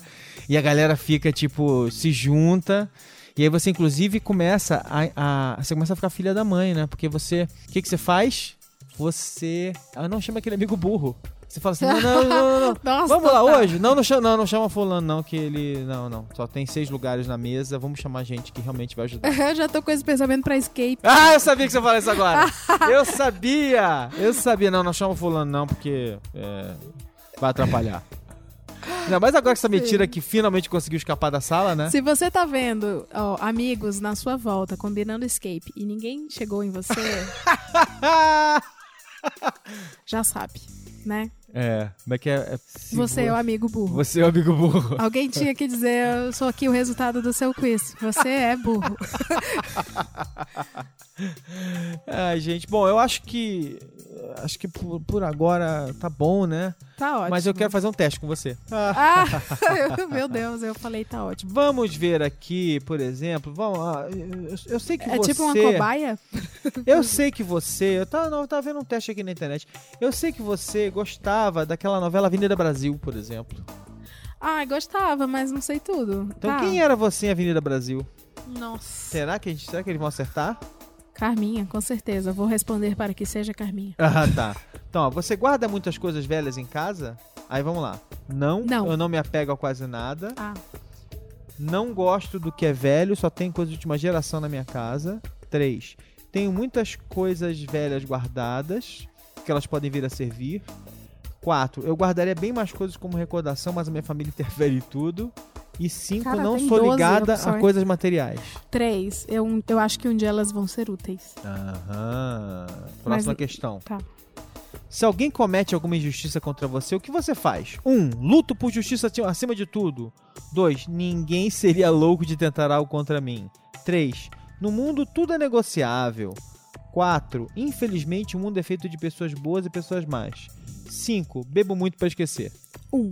E a galera fica, tipo, se junta. E aí você, inclusive, começa a, a- Você começa a ficar filha da mãe, né? Porque você. O que, que você faz? Você. Ah, não chama aquele amigo burro. Você fala assim: não, não, não, não. não. (laughs) Nossa, Vamos lá total. hoje? Não, não chama, não, não chama fulano, não, que ele. Não, não. Só tem seis lugares na mesa. Vamos chamar gente que realmente vai ajudar. (laughs) Eu já tô com esse pensamento pra escape. Ah, eu sabia que você ia falar isso agora. (laughs) eu sabia. Eu sabia. Não, não chama fulano, não, porque é, vai atrapalhar. Não, mas agora que você me tira que finalmente conseguiu escapar da sala, né? Se você tá vendo ó, amigos na sua volta combinando escape e ninguém chegou em você, (laughs) já sabe, né? é, como é que é? é Você é o amigo burro. Você é o amigo burro. (laughs) Alguém tinha que dizer, eu sou aqui o resultado do seu quiz. Você é burro. (laughs) Ai, gente, bom, eu acho que. Acho que por, por agora tá bom, né? Tá ótimo. Mas eu quero fazer um teste com você. Ah, (laughs) eu- meu Deus, eu falei tá ótimo. Vamos ver aqui, por exemplo. Vamos, eu, eu sei que É você. tipo uma cobaia? Eu sei que você. Eu tava, não, eu tava vendo um teste aqui na internet. Eu sei que você gostava daquela novela Avenida Brasil, por exemplo. Ah, gostava, mas não sei tudo. Então tá. quem era você em Avenida Brasil? Nossa. Será que, a gente, será que eles vão acertar? Carminha, com certeza. Vou responder para que seja Carminha. (laughs) Ah, tá. Então, ó, você guarda muitas coisas velhas em casa? Aí vamos lá. Não, Não. eu não me apego a quase nada. Ah, Não gosto do que é velho, só tem coisa de última geração na minha casa. 3. Tenho muitas coisas velhas guardadas, que elas podem vir a servir. 4. Eu guardaria bem mais coisas como recordação, mas a minha família (laughs) interfere em tudo. E 5. Cara, Não sou 12 ligada a coisas materiais. três. Eu, eu acho que um dia elas vão ser úteis. Aham. Próxima Mas- questão. Tá. Se alguém comete alguma injustiça contra você, o que você faz? 1. Um, luto por justiça ti- acima de tudo. 2. Ninguém seria louco de tentar algo contra mim. 3. No mundo tudo é negociável. 4. Infelizmente o mundo é feito de pessoas boas e pessoas más. 5. Bebo muito pra esquecer. Um.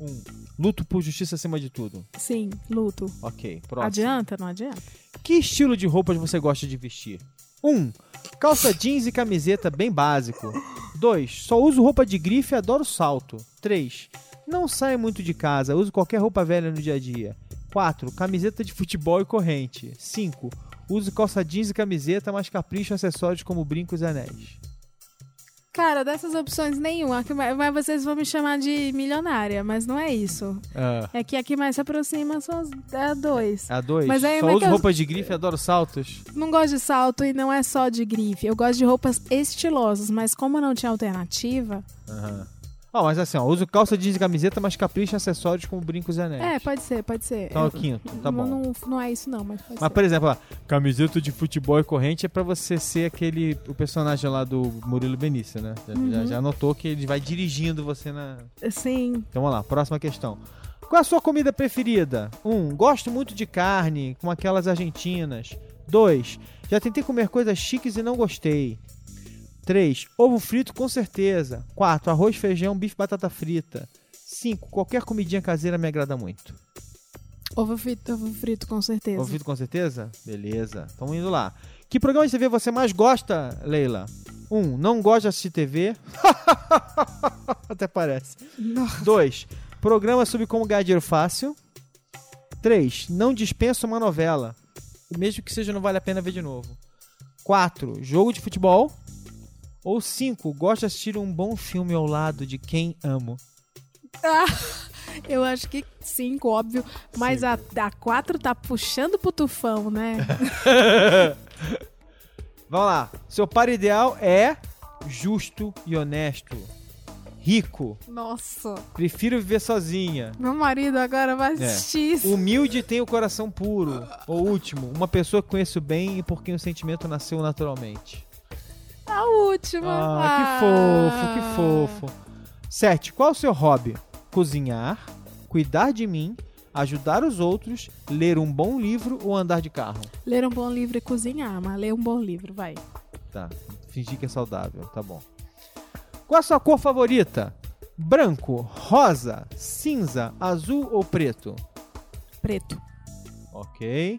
1. Luto por justiça acima de tudo. Sim, luto. Ok, próximo. Adianta? Não adianta? Que estilo de roupas você gosta de vestir? 1. Um, calça jeans e camiseta bem básico. 2. Só uso roupa de grife e adoro salto. 3. Não saio muito de casa, uso qualquer roupa velha no dia a dia. 4. Camiseta de futebol e corrente. 5. Uso calça jeans e camiseta, mas capricho acessórios como brincos e anéis. Cara, dessas opções nenhuma. Mas vocês vão me chamar de milionária, mas não é isso. Ah, É que a que mais se aproxima são as é a dois. a 2. Mas aí, Só é uso eu- roupas de grife adoro saltos. Não gosto de salto e não é só de grife. Eu gosto de roupas estilosas, mas como não tinha alternativa. Aham. Ó, mas assim, ó, uso calça jeans e camiseta, mas capricho em acessórios como brincos e anéis. É, pode ser, pode ser. Então é o Eu- quinto, tá bom. Não, não é isso, não, mas pode Mas, por exemplo, ó, camiseta de futebol e corrente é pra você ser aquele. O personagem lá do Murilo Benício, né? Já, Uhum. já, já notou que ele vai dirigindo você na. ser. Sim. Então vamos lá, próxima questão. Qual é a sua comida preferida? 1. Um, gosto muito de carne, como aquelas argentinas. 2. Já tentei comer coisas chiques e não gostei. 3. Ovo frito com certeza. 4. Arroz, feijão, bife, batata frita. 5. Qualquer comidinha caseira me agrada muito. Ovo frito, ovo frito, com certeza. Ouvido com certeza? Beleza. Estamos indo lá. Que programa de TV você mais gosta, Leila? 1. Um, não gosta de assistir TV. (laughs) Até parece. Nossa. 2. Programa sobre como ganhar dinheiro fácil. 3. Não dispensa uma novela. Mesmo que seja, não vale a pena ver de novo. 4. Jogo de futebol. Ou 5. Gosta de assistir um bom filme ao lado de quem amo. Eu acho que cinco, óbvio. Mas a, a quatro tá puxando pro tufão, né? (laughs) Vamos lá. Seu par ideal é justo e honesto. Rico. Nossa. Prefiro viver sozinha. Meu marido agora vai É. assistir isso. Humilde e tem o coração puro. Ou último, uma pessoa que conheço bem e por quem o sentimento nasceu naturalmente. A última. Ah, que fofo, que fofo. 7. Qual é o seu hobby? Cozinhar, cuidar de mim, ajudar os outros, ler um bom livro ou andar de carro? Ler um bom livro e cozinhar, mas ler um bom livro, vai. Tá, fingir que é saudável, tá bom. Qual a sua cor favorita? Branco, rosa, cinza, azul ou preto? Preto. Ok.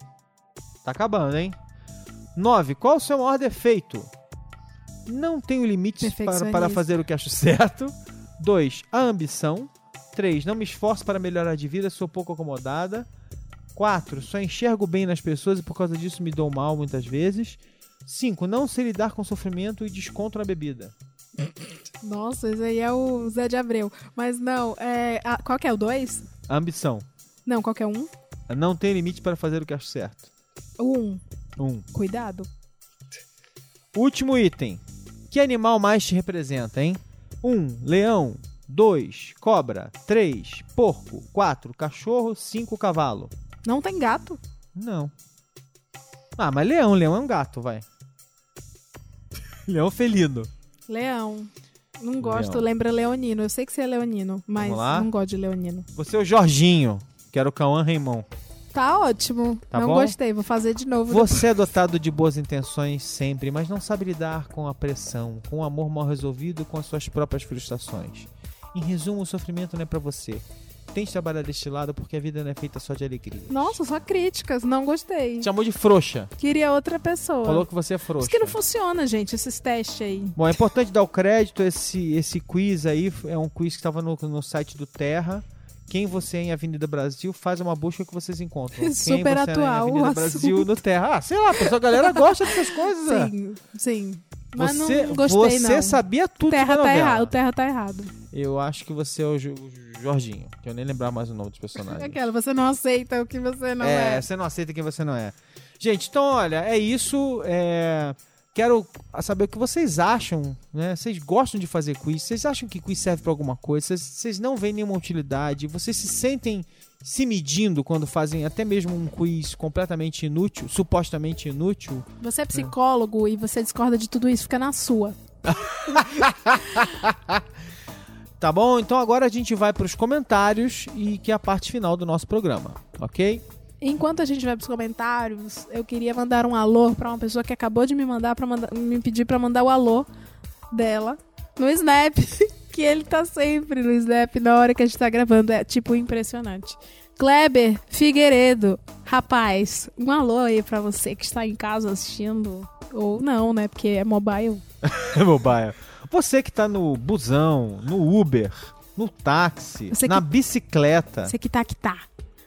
Tá acabando, hein? 9. Qual o seu maior defeito? Não tenho limites para, para fazer o que acho certo. 2. A ambição. 3. Não me esforço para melhorar de vida, sou pouco acomodada. 4. Só enxergo bem nas pessoas e por causa disso me dou mal muitas vezes. 5. Não sei lidar com sofrimento e desconto na bebida. Nossa, esse aí é o Zé de Abreu. Mas não, é. a- qual que é o dois? A ambição. Não, qual que é um? Não tenho limite para fazer o que acho certo. O um. 1. Um. Cuidado. Último item. Que animal mais te representa, hein? 1. Um, leão. 2. Cobra. 3. Porco. 4. Cachorro. 5. Cavalo. Não tem gato? Não. Ah, mas leão. Leão é um gato, vai. (laughs) leão felino. Leão. Não gosto, Leão. lembra leonino. Eu sei que você é leonino, mas não gosto de leonino. Você é o Jorginho, que era o Cauã Raymond. Tá ótimo. Tá não bom? gostei, vou fazer de novo. Você é dotado de boas intenções sempre, mas não sabe lidar com a pressão, com o amor mal resolvido com as suas próprias frustrações. Em resumo, o sofrimento não é pra você. Tente trabalhar deste lado porque a vida não é feita só de alegria. Nossa, só críticas, não gostei. Te chamou de frouxa. Queria outra pessoa. Falou que você é Isso frouxa. que não funciona, gente, esses testes aí. Bom, é importante dar o crédito. Esse, esse quiz aí é um quiz que estava no, no site do Terra. Quem você é em Avenida Brasil, faz uma busca que vocês encontram. (laughs) Quem Super você é atual o Avenida Brasil no Terra. Ah, sei lá, pessoal, a galera gosta dessas coisas. né? Sim, sim. Mas Você, não gostei, você não. sabia tudo Terra tá errado, o Terra tá errado. Eu acho que você é o, Jo- o Jorginho, que eu nem lembrar mais o nome dos personagens. Aquela, você não aceita o que você não é, é. você não aceita quem você não é. Gente, então olha, é isso. é, Quero saber o que vocês acham, né? Vocês gostam de fazer quiz? Vocês acham que quiz serve pra alguma coisa? Vocês, vocês não veem nenhuma utilidade? Vocês se sentem se medindo quando fazem até mesmo um quiz completamente inútil, supostamente inútil? Você é psicólogo e você discorda de tudo isso, fica na sua. (laughs) Tá bom? Então agora a gente vai pros comentários e que é a parte final do nosso programa, ok? Enquanto a gente vai pros comentários, eu queria mandar um alô pra uma pessoa que acabou de me mandar para me pedir pra mandar o alô dela no Snap, (laughs) que ele tá sempre no Snap na hora que a gente tá gravando, é tipo impressionante. Kleber Figueiredo, rapaz, um alô aí pra você que está em casa assistindo ou não, né? Porque é mobile. (laughs) Mobile. Você que tá no busão, no Uber, no táxi, na bicicleta, Você que tá que tá.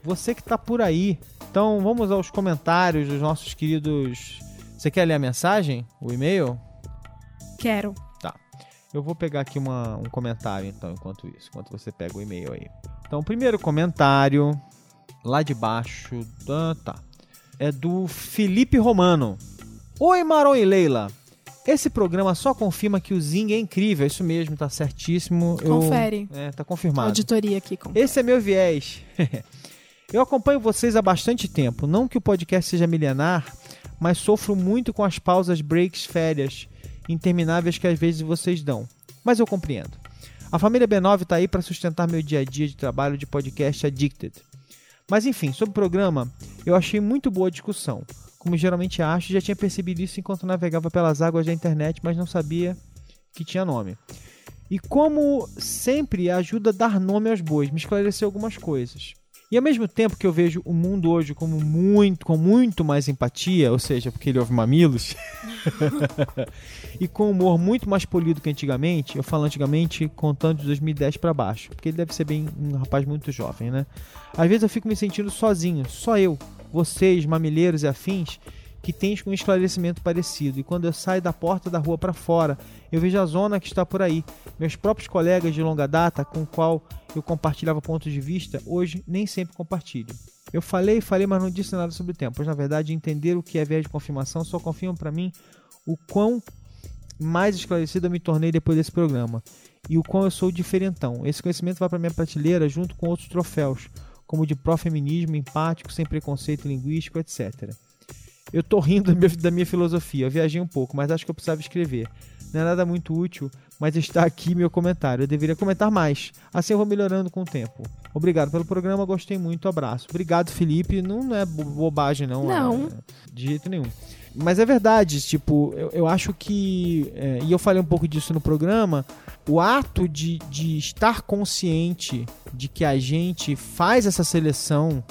Você que tá por aí. Então vamos aos comentários dos nossos queridos. Você quer ler a mensagem? O e-mail? Quero. Eu vou pegar aqui uma- um comentário então, enquanto isso, enquanto você pega o e-mail aí. Então, o primeiro comentário, lá de baixo, ah, tá, é do Felipe Romano. Oi, Maron e Leila. Esse programa só confirma que o Zing é incrível, é isso mesmo, tá certíssimo. Eu- Confere. É, tá confirmado. Auditoria aqui com. Esse é meu viés. (laughs) Eu acompanho vocês há bastante tempo. Não que o podcast seja milenar, mas sofro muito com as pausas, breaks, férias intermináveis que às vezes vocês dão. Mas eu compreendo. A família B9 tá aí para sustentar meu dia a dia de trabalho de podcast Addicted. Mas enfim, sobre o programa, eu achei muito boa a discussão. Como geralmente acho, já tinha percebido isso enquanto navegava pelas águas da internet, mas não sabia que tinha nome. E como sempre ajuda a dar nome aos bois, me esclareceu algumas coisas. E ao mesmo tempo que eu vejo o mundo hoje como muito, com muito mais empatia, ou seja, porque ele ouve mamilos, (laughs) e com humor muito mais polido que antigamente, eu falo antigamente contando de 2010 para baixo, porque ele deve ser bem um rapaz muito jovem, né? Às vezes eu fico me sentindo sozinho, só eu, vocês, mamileiros e afins, que tens um esclarecimento parecido. E quando eu saio da porta da rua para fora, eu vejo a zona que está por aí. Meus próprios colegas de longa data, com qual eu compartilhava pontos de vista, hoje nem sempre compartilho. Eu falei, falei, mas não disse nada sobre o tempo, pois na verdade entender o que é viés de confirmação só confirma para mim o quão mais esclarecido eu me tornei depois desse programa e o quão eu sou diferentão. Esse conhecimento vai para minha prateleira junto com outros troféus, como o de pró-feminismo, empático, sem preconceito linguístico, etc. Eu tô rindo da minha, da minha filosofia, eu viajei um pouco, mas acho que eu precisava escrever. Não é nada muito útil, mas está aqui meu comentário. Eu deveria comentar mais. Assim eu vou melhorando com o tempo. Obrigado pelo programa, gostei muito. Abraço. Obrigado, Felipe. Não, não é bo- bobagem, não. Não. é- de jeito nenhum. Mas é verdade, tipo, eu, eu acho que. é, e eu falei um pouco disso no programa. O ato de, de estar consciente de que a gente faz essa seleção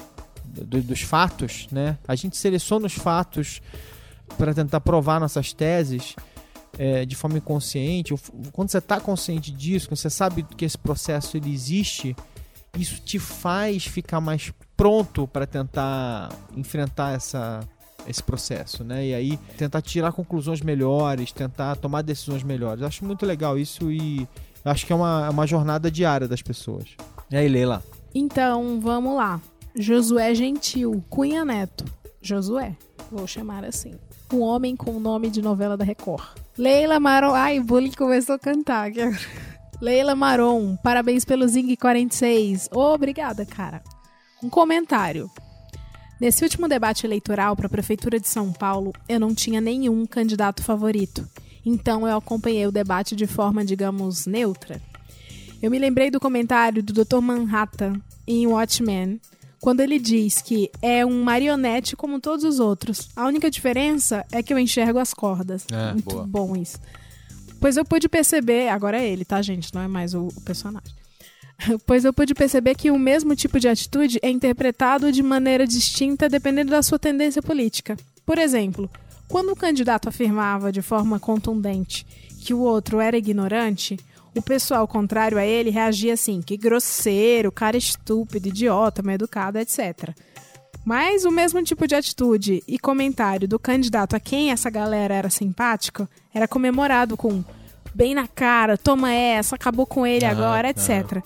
do- dos fatos, né? A gente seleciona os fatos para tentar provar nossas teses é, de forma inconsciente. Quando você está consciente disso, quando você sabe que esse processo ele existe, isso te faz ficar mais pronto para tentar enfrentar essa esse processo, né? E aí tentar tirar conclusões melhores, tentar tomar decisões melhores. Eu acho muito legal isso e acho que é uma, é uma jornada diária das pessoas. E aí, Leila? Então, vamos lá. Josué Gentil, Cunha Neto. Josué, vou chamar assim. Um homem com nome de novela da Record. Leila Maron. Ai, o bullying começou a cantar. aqui agora. Leila Maron, parabéns pelo Zing 46. Obrigada, cara. Um comentário. Nesse último debate eleitoral para a Prefeitura de São Paulo, eu não tinha nenhum candidato favorito. Então eu acompanhei o debate de forma, digamos, neutra. Eu me lembrei do comentário do Dr. Manhattan em Watchmen, quando ele diz que é um marionete como todos os outros. A única diferença é que eu enxergo as cordas. É, Muito boa. bom isso. Pois eu pude perceber, agora é ele, tá, gente? Não é mais o, o personagem. (laughs) pois eu pude perceber que o mesmo tipo de atitude é interpretado de maneira distinta dependendo da sua tendência política. Por exemplo, quando o candidato afirmava de forma contundente que o outro era ignorante, o pessoal contrário a ele reagia assim: que grosseiro, cara estúpido, idiota, mal educado, etc. Mas o mesmo tipo de atitude e comentário do candidato a quem essa galera era simpática era comemorado com bem na cara, toma essa, acabou com ele ah, agora, etc. Ah.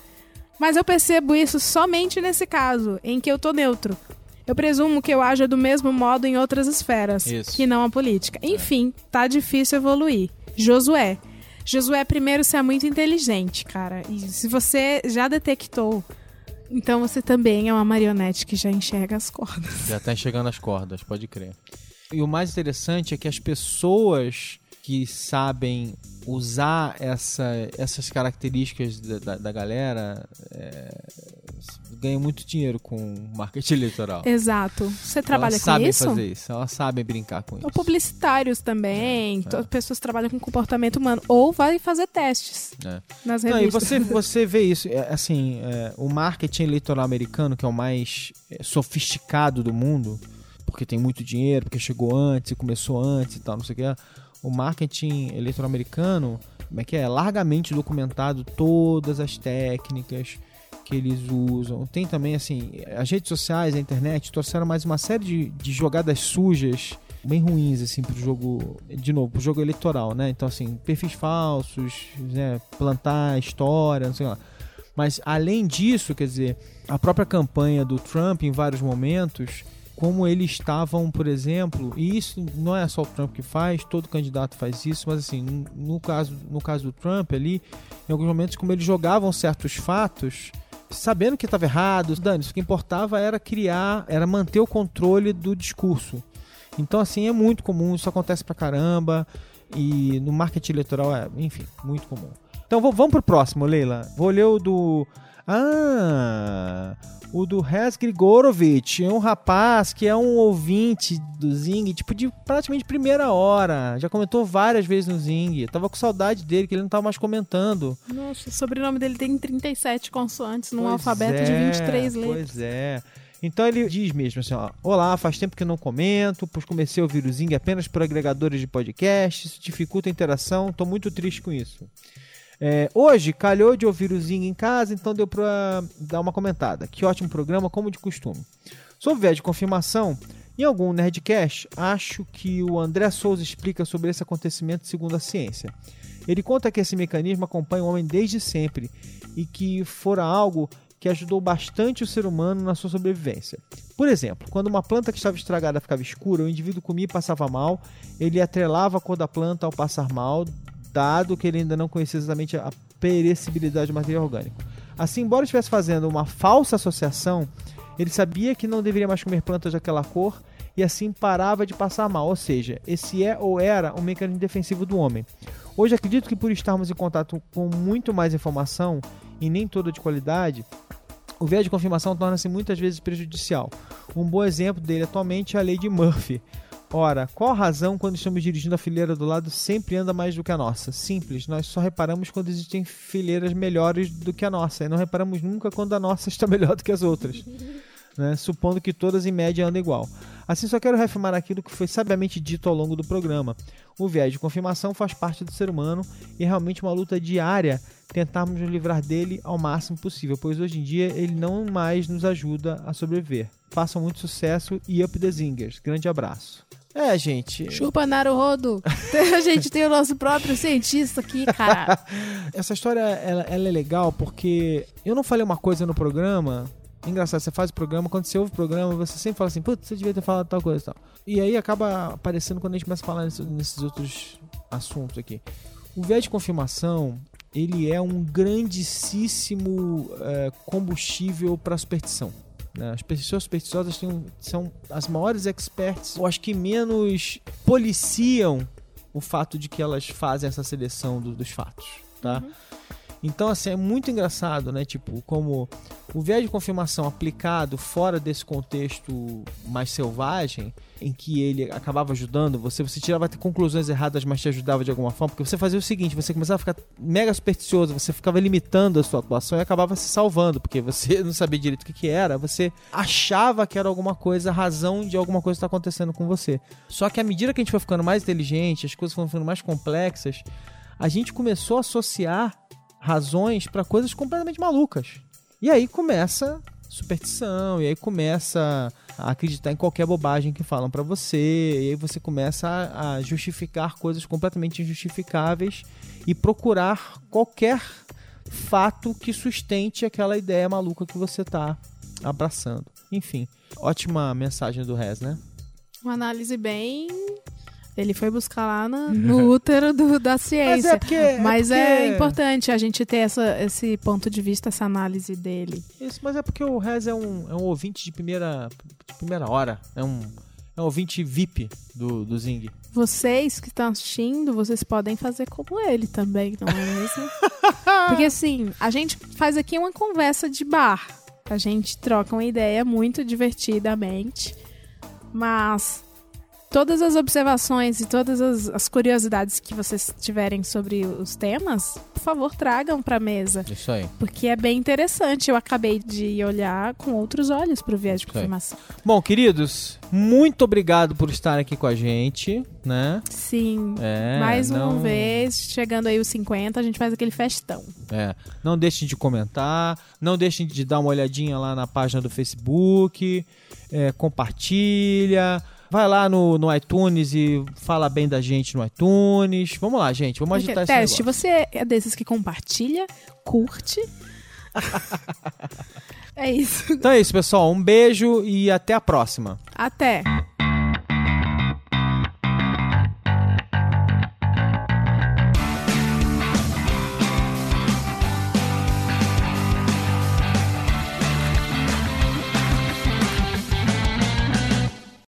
Mas eu percebo isso somente nesse caso, em que eu tô neutro. Eu presumo que eu haja do mesmo modo em outras esferas, isso. que não a política. Enfim, tá difícil evoluir. Josué. Josué, primeiro, você é muito inteligente, cara. E se você já detectou então você também é uma marionete que já enxerga as cordas. Já tá enxergando as cordas, pode crer. E o mais interessante é que as pessoas que sabem usar essa, essas características da, da, da galera é, ganham muito dinheiro com marketing eleitoral. Exato. Você trabalha elas com sabem isso? fazer isso, elas sabem brincar com isso. Ou publicitários também, é, é. pessoas trabalham com comportamento humano. Ou vai fazer testes é. nas revistas. Não, e você, (laughs) você vê isso, é, assim, é, o marketing eleitoral americano, que é o mais é, sofisticado do mundo, porque tem muito dinheiro, porque chegou antes e começou antes e tal, não sei o que o marketing eleitoral americano, como é que é? Largamente documentado todas as técnicas que eles usam. Tem também, assim, as redes sociais, a internet trouxeram mais uma série de, de jogadas sujas bem ruins, assim, pro jogo, de novo, pro jogo eleitoral, né? Então, assim, perfis falsos, né? Plantar história, não sei lá. Mas, além disso, quer dizer, a própria campanha do Trump, em vários momentos, como eles estavam, por exemplo, e isso não é só o Trump que faz, todo candidato faz isso, mas assim, no caso, no caso do Trump ali, em alguns momentos como eles jogavam certos fatos, sabendo que estava errado, dane, o que importava era criar, era manter o controle do discurso. Então assim, é muito comum, isso acontece pra caramba e no marketing eleitoral é, enfim, muito comum. Então vamos pro próximo, Leila. Vou ler o do ah, o do Res Grigorovich, é um rapaz que é um ouvinte do Zing, tipo de praticamente primeira hora. Já comentou várias vezes no Zing. tava com saudade dele, que ele não tava mais comentando. Nossa, o sobrenome dele tem 37 consoantes num pois alfabeto é, de 23 letras. Pois é. Então ele diz mesmo assim, ó, Olá, faz tempo que não comento, pois comecei a ouvir o Zing apenas por agregadores de podcast, isso dificulta a interação, tô muito triste com isso. É, hoje, calhou de ouvir o Zing em casa, então deu pra dar uma comentada. Que ótimo programa, como de costume. Sobre viés de confirmação, em algum Nerdcast, acho que o André Souza explica sobre esse acontecimento segundo a ciência. Ele conta que esse mecanismo acompanha o homem desde sempre e que fora algo que ajudou bastante o ser humano na sua sobrevivência. Por exemplo, quando uma planta que estava estragada ficava escura, o indivíduo comia e passava mal, ele atrelava a cor da planta ao passar mal, dado que ele ainda não conhecia exatamente a perecibilidade do material orgânico. Assim, embora estivesse fazendo uma falsa associação, ele sabia que não deveria mais comer plantas daquela cor e assim parava de passar mal. Ou seja, esse é ou era um mecanismo defensivo do homem. Hoje acredito que por estarmos em contato com muito mais informação e nem toda de qualidade, o viés de confirmação torna-se muitas vezes prejudicial. Um bom exemplo dele atualmente é a lei de Murphy, Ora, qual a razão quando estamos dirigindo a fileira do lado sempre anda mais do que a nossa? Simples, nós só reparamos quando existem fileiras melhores do que a nossa e não reparamos nunca quando a nossa (laughs) está melhor do que as outras. Né? Supondo que todas em média andam igual. Assim, só quero reafirmar aquilo que foi sabiamente dito ao longo do programa. O viés de confirmação faz parte do ser humano e é realmente uma luta diária tentarmos nos livrar dele ao máximo possível, pois hoje em dia ele não mais nos ajuda a sobreviver. Façam muito sucesso e up the zingers. Grande abraço. É, gente. Chupa Naruhodo. a gente tem o nosso próprio cientista aqui, cara. (laughs) Essa história ela, ela, é legal porque eu não falei uma coisa no programa. Engraçado, você faz o programa, quando você ouve o programa, você sempre fala assim, putz, você devia ter falado tal coisa e tal. E aí acaba aparecendo quando a gente começa a falar nesses, nesses outros assuntos aqui. O viés de confirmação, ele é um grandíssimo é, combustível para superstição. Né? As pessoas supersticiosas têm, são as maiores experts, ou acho que menos policiam o fato de que elas fazem essa seleção do, dos fatos, tá? Uhum. Então, assim, é muito engraçado, né? Tipo, como o viés de confirmação aplicado fora desse contexto mais selvagem, em que ele acabava ajudando você, você tirava conclusões erradas, mas te ajudava de alguma forma, porque você fazia o seguinte, você começava a ficar mega supersticioso, você ficava limitando a sua atuação e acabava se salvando, porque você (laughs) não sabia direito o que, que era, você achava que era alguma coisa, a razão de alguma coisa estar acontecendo com você. Só que à medida que a gente foi ficando mais inteligente, as coisas foram ficando mais complexas, a gente começou a associar razões para coisas completamente malucas. E aí começa superstição, e aí começa a acreditar em qualquer bobagem que falam para você, e aí você começa a, a justificar coisas completamente injustificáveis e procurar qualquer fato que sustente aquela ideia maluca que você tá abraçando. Enfim, ótima mensagem do Rez, né? Uma análise bem ele foi buscar lá no, (laughs) no útero do, da ciência. Mas, é, porque, mas é, porque... é, importante a gente ter essa, esse ponto de vista, essa análise dele. Isso, mas é porque o Rez é um, é um ouvinte de primeira, de primeira hora. É um, é um ouvinte VIP do, do Zing. Vocês que estão assistindo, vocês podem fazer como ele também, não é mesmo? (laughs) porque assim, a gente faz aqui uma conversa de bar. A gente troca uma ideia muito divertidamente. Mas todas as observações e todas as, as, curiosidades que vocês tiverem sobre os temas, por favor, tragam para mesa. Isso aí. Porque é bem interessante. Eu acabei de olhar com outros olhos para o viés de confirmação. Bom, queridos, muito obrigado por estar aqui com a gente, né? Sim. É, Mais não... uma vez, chegando aí os 50, a gente faz aquele festão. É. Não deixem de comentar, não deixem de dar uma olhadinha lá na página do Facebook, é, compartilha Vai lá no, no iTunes e fala bem da gente no iTunes. Vamos lá, gente. Vamos agitar esse Teste, você é desses que compartilha, curte. (laughs) é isso. Então é isso, pessoal. Um beijo e até a próxima. Até.